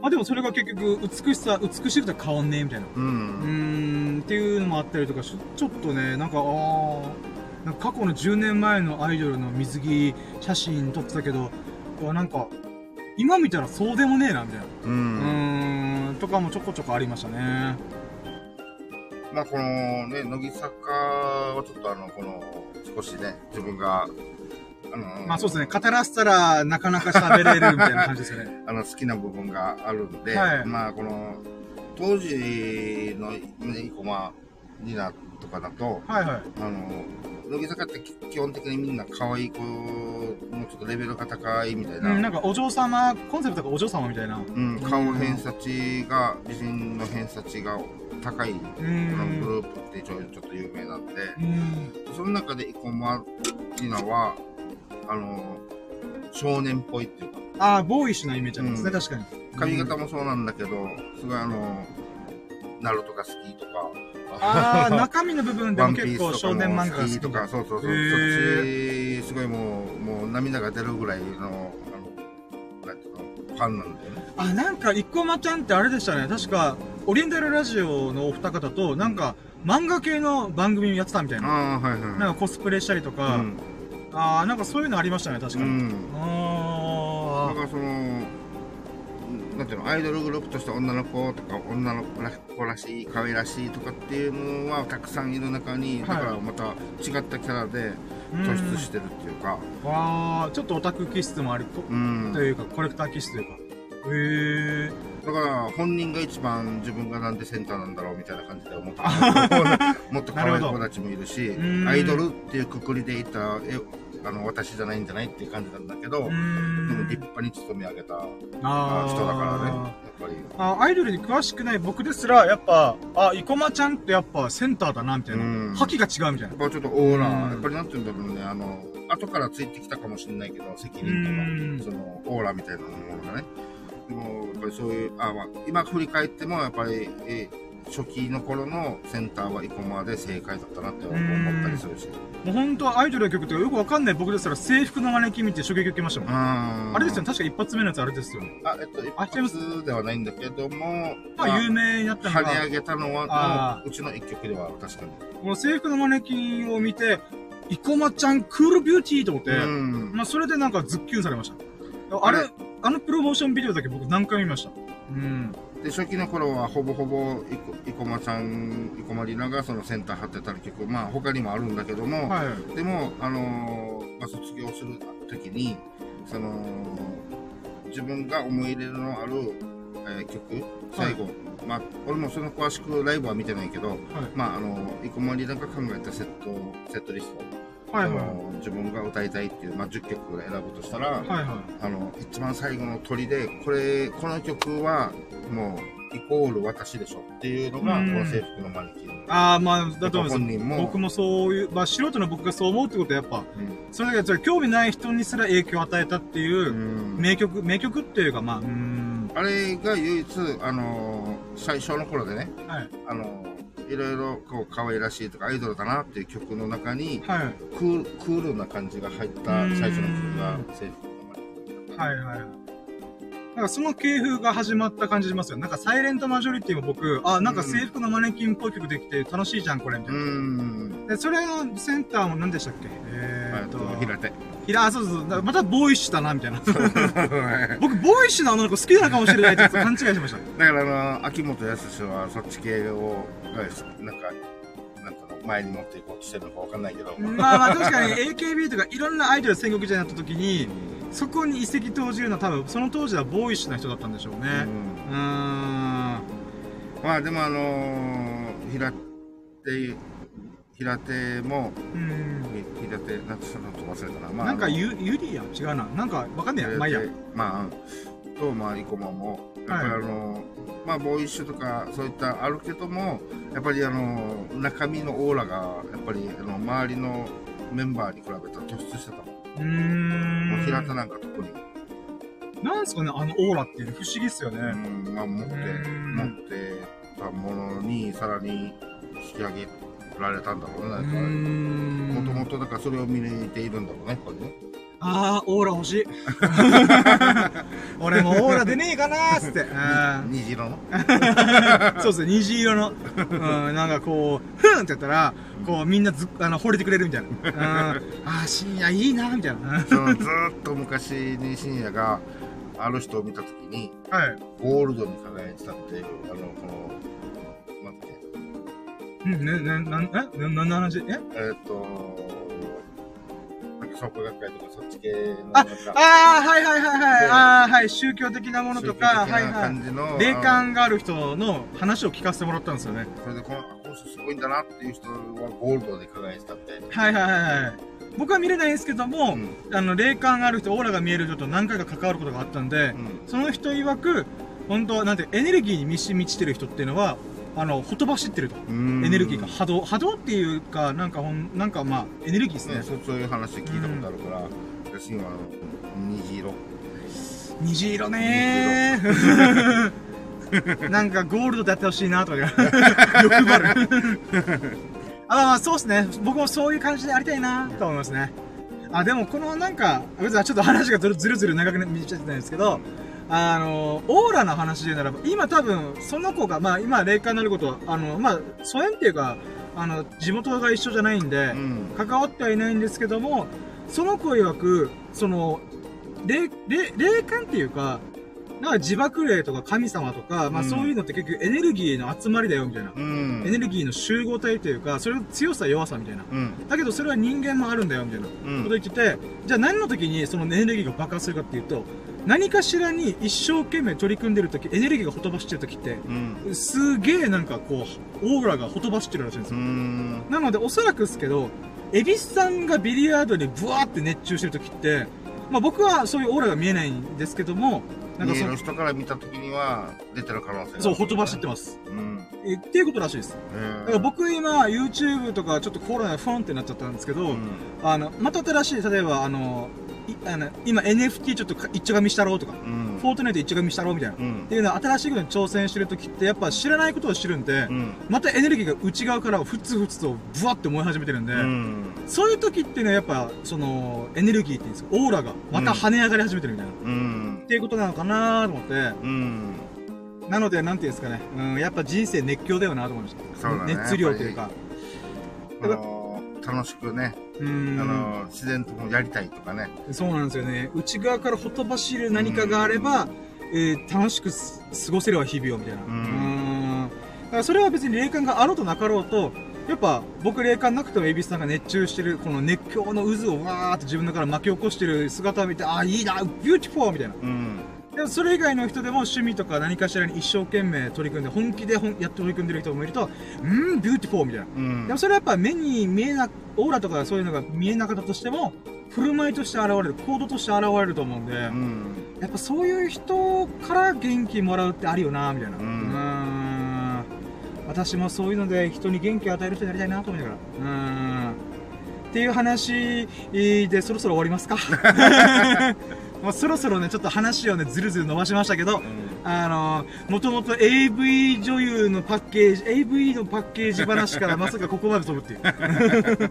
まあでもそれが結局美しさ、美しいことは変わんねえみたいな。う。うーん、っていうのもあったりとか、ちょっとね、なんか、あーなんか過去の10年前のアイドルの水着写真撮ってたけど、なんか、今見たらそうでもねえな、みたいな。う。うんーん、とかもちょこちょこありましたね。まあこのね、乃木坂はちょっとあの、この、少しね、自分が、あのーまあそうですね、語らせたらなかなか喋れるみたいな感じですよね。あの、好きな部分があるんで、はいまあこの、当時のね、生駒リナとかだと、はいはい。あの、乃木坂ってき基本的にみんな可愛い子、もうちょっとレベルが高いみたいな、うん、なんかお嬢様、コンセプトがお嬢様みたいな。ううん、顔偏差値が、美人の偏差値が高い。グループってちょちょっと有名なんで、うん。その中で生駒リナは、あの、少年っぽいっていうか、ああ、ボーイッシュなイメージありますね、うん。確かに。髪型もそうなんだけど、すごいあの、ナルトが好きとか、ああ、中身の部分でも結構少年漫画が好きとか、そうそうそう、へそっち、すごいもう、もう涙が出るぐらいの、あの、なんていうの、ファンなんだよね。あ、なんか、生駒ちゃんってあれでしたね。確か、オリエンタルラジオのお二方と、なんか、漫画系の番組やってたみたいな。ああ、はいはい。なんかコスプレしたりとか、うん。ああ、なんかそういうのありましたね、確かに。うん。だあからその、なんていうの、アイドルグループとして女の子とか、女の子らしい、可愛らしいとかっていうのはたくさんいる中に、だからまた違ったキャラであ、突出してるっていうか、うん。ああ、ちょっとオタク気質もありと、うん。というか、コレクター気質というか。へえ。だから本人が一番自分がなんでセンターなんだろうみたいな感じで思ってる もっと可愛い子たちもいるしうんアイドルっていうくくりでいたえあの私じゃないんじゃないっていう感じなんだけど、でもん立。派に勤め上げたあ人だからねやっぱりあアイドルに詳しくない僕ですら、やっぱ、あ、生駒ちゃんってやっぱセンターだな、みたいな。うん覇気が違うみたいな。やっぱちょっとオーラ、うんやっぱりなんて言うんだろうねあの後からついてきたかもしれないけど責任うんとかそのオーラみたいなものがねでもやっぱりそういうあ、まあ、今振り返ってもやっぱりえ初期の頃のセンターは生駒で正解だったなって思ったりするしもう本当はアイドルの曲とかよくわかんない僕ですら制服の招き見て衝撃受けましたもん。ああれですよね、確か一発目のやつあれですよね。あ、えっと、あ一発ではないんだけども、まあ、有名になったのが、跳ね上げたのあは、うちの一曲では確かに。この制服の招きを見て、生駒ちゃんクールビューティーと思って、うん。まあ、それでなんかズッキュンされました。あれあれ、あのプロモーションビデオだけ僕何回見ました？うん。で、初期の頃はほぼほぼ、生駒ちゃん、生駒里奈がそのセンター張ってた曲、まあ他にもあるんだけども、はい。でも、あのーまあ、卒業する時に、その、自分が思い入れのある、えー曲、最後、まあ、俺もその詳しくライブは見てないけど、はい。まあ、あの、生駒里奈が考えたセット、セットリスト、はいはその自分が歌いたいっていう、まあ、10曲ぐらい選ぶとしたら、い。はいはあの一番最後の鳥でこれこの曲はもうイコール私でしょっていうのがこうんの制服のマネキンい。ああ、まあ、だと思います。僕もそういう、まあ、素人の僕がそう思うってことはやっぱ、うんそれだけ興味ない人にすら影響を与えたっていうう、ん名曲、名曲っていうか、まあ、うーん。あれが唯一あの最初の頃でねはい。あのいろいろこう可愛らしいとかアイドルだなっていう曲の中にはい。クールクールな感じが入ったうん最初の曲が制服のマネキンはいはい。なんかその系風が始まった感じしますよ。なんかサイレントマジョリティも僕、あ、なんか制服のマネキンっぽい曲できて楽しいじゃん、これ、みたういな。ん。で、それのセンターも何でしたっけ？えーっと、えっと、平手。ひら、あそうそうまたボーイッシュだな、みたいな。僕、ボーイッシュな女の子好きなのかもしれないって勘違いしました。だからあの、秋元康はそっち系を、なんか、前に持っていこうとしてるのかわかんないけど。まあまあ確かに AKB とかいろんなアイドル戦国時代になった時に、そこに一石投じるのは多分その当時はボーイッシュな人だったんでしょうね。うーん。まあでもあのー、平手、平手も、うん。ひ平手、なんかちょっと忘れたな。まあ、なんかゆ、ゆりやん違うな。なんかわかんねえや。まあいいや。まあ、と、まあ、生駒も、やっぱりあの、まあ、ボーイッシュとか、そういったあるけども、やっぱりあの、中身のオーラが、やっぱり、あの、周りのメンバーに比べたら突出してたもん。うーん。もう平田なんか特に。なんすかね、あのオーラっていうの不思議っすよね。うん、まあ、持って、うん持ってたものに、さらに引き上げられたんだろうね。もともと、だからそれを見抜いているんだろうね、これね。あー、オーラ欲しい。俺もオーラ出ねえかなーっつって。うん虹色の？そうですね、虹色の。うん、なんかこう、ふんってやったら、こうみんなずあの惚れてくれるみたいな。うん、あー、深夜いいな、みたいな。そのずーっと昔に深夜が、ある人を見たときに、はい。ゴールドに輝いてたっていう、あの、この、なんだっけ、うん、ね、ね、なん、え？話？え？えーっ、と、なんか創価学会とかそっち系の、ああー、はいはいはいはい。であー、はい、宗教的なものとか、はいは感じの、い。霊感がある人の話を聞かせてもらったんですよね。それでこの、あこの人すごいんだなっていう人はゴールドで輝いてたって。はいはいはいはい。僕は見れないんですけども、うんあの、霊感がある人、オーラが見える人と何回か関わることがあったんで、うんその人曰く、本当なんて、エネルギーに満ち満ちてる人っていうのは、あの、ほとばしってると。うんエネルギーが波動。波動っていうか、なんかほん、なんかまあ、エネルギーですねね、。そういう話聞いたことあるから、私今、虹色。虹色ねー。なんかゴールドでやってほしいなとか、欲張る。あ、まあまあそうですね。僕もそういう感じでやりたいなと思いますね。あ、でもこのなんか、別にちょっと話がずるずる長く見ちゃってないんですけど、あの、オーラの話で言うならば、今多分、その子が、まあ今霊感になることは、あの、まあ、疎遠っていうか、あの、地元が一緒じゃないんで、うん。関わってはいないんですけども、その子曰く、その、霊、霊、霊感っていうか、なんか自爆霊とか神様とか、まあうんそういうのって結局エネルギーの集まりだよみたいな。うん。エネルギーの集合体というか、それの強さ弱さみたいな。うん。だけどそれは人間もあるんだよみたいなこうんと言ってて、じゃあ何の時にそのエネルギーが爆発するかっていうと、何かしらに一生懸命取り組んでる時、エネルギーがほとばしってる時って、うん。すげえなんかこう、オーラがほとばしってるらしいんですうよ。ん。なので、おそらくですけど、エビスさんがビリヤードにブワーって熱中してる時って、まあ僕はそういうオーラが見えないんですけども、なんかその人から見たときには、出てる可能性が。そう、ほとばしってます。うん。えっていうことらしいです。だから僕今、YouTube とかちょっとコロナでフォンってなっちゃったんですけど、うん。あの、また新しい、例えばあの、いあの今 NFT ちょっとか一丁紙したろうとか、うん。フォートナイト一丁紙したろうみたいな。っうんて。いうのは新しいことに挑戦してる時ってやっぱ知らないことを知るんで、うん。またエネルギーが内側からふつふつとブワって燃え始めてるんで、うん。そういう時っていうのはやっぱ、その、エネルギーっていうんですか、オーラがまた跳ね上がり始めてるみたいな。うん。っていうことなのかなと思って、うん。なので、なんていうんですかね、うん、やっぱ人生熱狂だよなと思いました。ね熱量というか。あのー楽しくね、うあん、のー自然ともやりたいとかね。そうなんですよね。内側からほとばしる何かがあれば、えー楽しくす過ごせれば日々をみたいな。ううんん。だからそれは別に霊感があろうとなかろうと、やっぱ僕霊感なくてもエビスさんが熱中してるこの熱狂の渦をわーって自分の中から巻き起こしてる姿を見て、ああ、いいな、 beautiful みたいな。うん。でもそれ以外の人でも趣味とか何かしらに一生懸命取り組んで本気でほんやって取り組んでる人もいるとうん beautiful みたいな。うん。でも。それはやっぱ目に見えなオーラとかそういうのが見えなかったとしても振る舞いとして現れる行動として現れると思うんで、うん。やっぱそういう人から元気もらうってあるよなみたいな。うん。ん。私もそういうので人に元気を与える人になりたいなと思いながら。うん。っていう話でそろそろ終わりますか？もうそろそろねちょっと話をねずるずる伸ばしましたけどあのもともと AV 女優のパッケージ AV のパッケージ話からまさかここまで飛ぶっていう。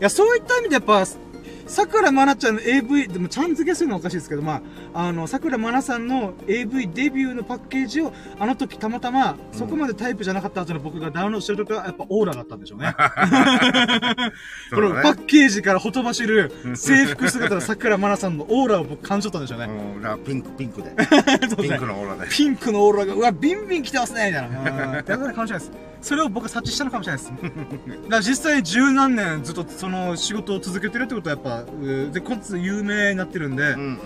いやそういった意味でやっぱ桜まなちゃんの AV、でもちゃん付けするのはおかしいですけど、まあ、あの、桜まなさんの AV デビューのパッケージを、あの時たまたま、そこまでタイプじゃなかったはずの僕がダウンロードしてる時は、やっぱオーラだったんでしょうね。このパッケージからほとばしる制服姿の桜まなさんのオーラを僕感じ取ったんでしょうね。うん、ピンク、ピンクで。ピンクのオーラで。ピンクのオーラが、うわ、ビンビン来てますねみたいな。うん。だからかもしれないです。それを僕は察知したのかもしれないです。だから実際十何年ずっとその仕事を続けてるってことはやっぱ、うで、こっち有名になってるんで、うんうん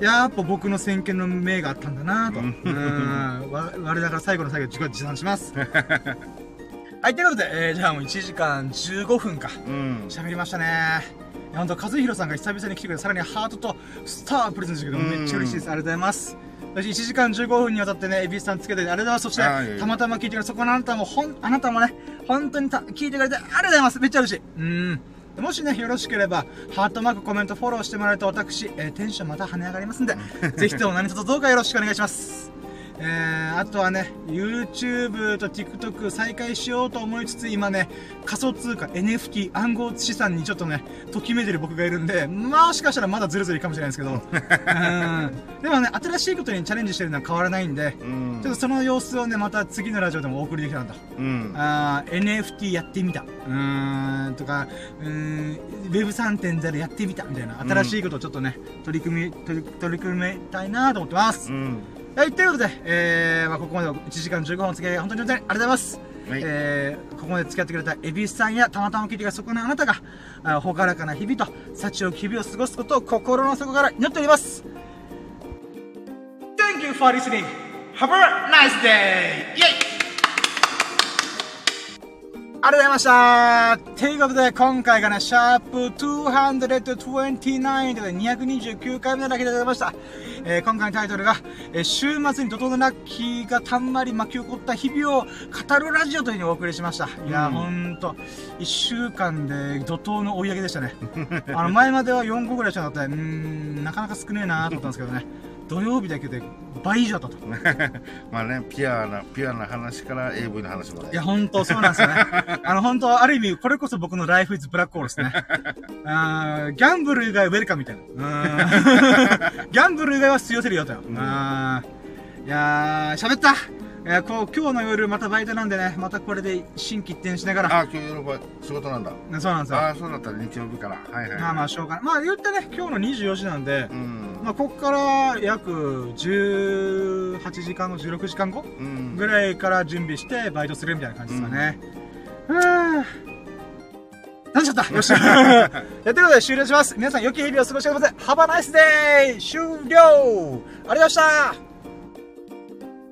やっぱ僕の先見の明があったんだなと。うん。わ我ながら最後の最後自己自賛します。はい、ということで、えー、じゃあもう1時間15分か。うん。うん。喋りましたね。いや、ほんと、和弘さんが久々に来てくれて、さらにハートとスターをプレゼントしてくれて、めっちゃ嬉しいです。ありがとうございます。私、1時間15分にわたってね、エビスさんつけて、ありがとうございます。そして、たまたま聞いてくれて、そこのあなたも、ほん、あなたもね、本当にた聞いてくれて、ありがとうございます。めっちゃ嬉しい。うん。もしね、よろしければ、ハートマーク、コメント、フォローしてもらえると、私、えーテンションまた跳ね上がりますんで、ぜひとも何卒どうかよろしくお願いします。えー、あとはね、YouTube と TikTok 再開しようと思いつつ、今ね、仮想通貨、NFT、暗号資産にちょっとね、ときめいてる僕がいるんで、もしかしたらまだずるずるいかもしれないですけど、うん。でもね、新しいことにチャレンジしてるのは変わらないんで、うんちょっとその様子をね、また次のラジオでもお送りできたらと。うん。あー NFT やってみた。うーん、とか、うーん、Web3.0 やってみた。みたいな、新しいことをちょっとね、取り組み、取り取り組みたいなと思ってます。うん。はい、ということで、えー、まあ、ここまで1時間15分お付き合い、本当に本当にありがとうございます。はいえー、ここまで付き合ってくれたエビスさんやたまたま聞いてくれたそこのあなたが、あほがらかな日々と、幸を日々を過ごすことを心の底から祈っております。Thank you for listening. Have a nice day! イェイありがとうございましたということで、今回がね、シャープ229ということで229回目のだけでございました。えー今回のタイトルが、えー週末に怒涛のラッキーがたんまり巻き起こった日々を語るラジオというふうにお送りしました。いやー、うんほんと、1週間で怒涛の追い上げでしたね。あの、前までは4個ぐらいしかなかったんでうーん、なかなか少ねえなーと思ったんですけどね。土曜日だけで倍以上だったと。まあね、ピュアな、ピュアな話から AV の話まで。いや、本当そうなんですよね。あの、本当ある意味、これこそ僕のライフイズブラックホールですね。あーギャンブル以外ウェルカムみたいな。ギャンブル以外は吸い寄せるよとよ。うんいやー、喋ったいや、こう、今日の夜またバイトなんでね、またこれで心機一転しながら。あ、今日夜は仕事なんだ。ねそうなんですよ。ああ、そうだったら日曜日から。はいはい。まあまあ、しょうがない。まあ、言ってね、今日の24時なんでう、ん。まあ、こっから約18時間後、16時間後うん。ぐらいから準備してバイトするみたいな感じですかね。うーん。楽しかった？よ っしゃやということで終了します。皆さん良き日々を過ごしてください。Have a nice day! 終了ありがとうございました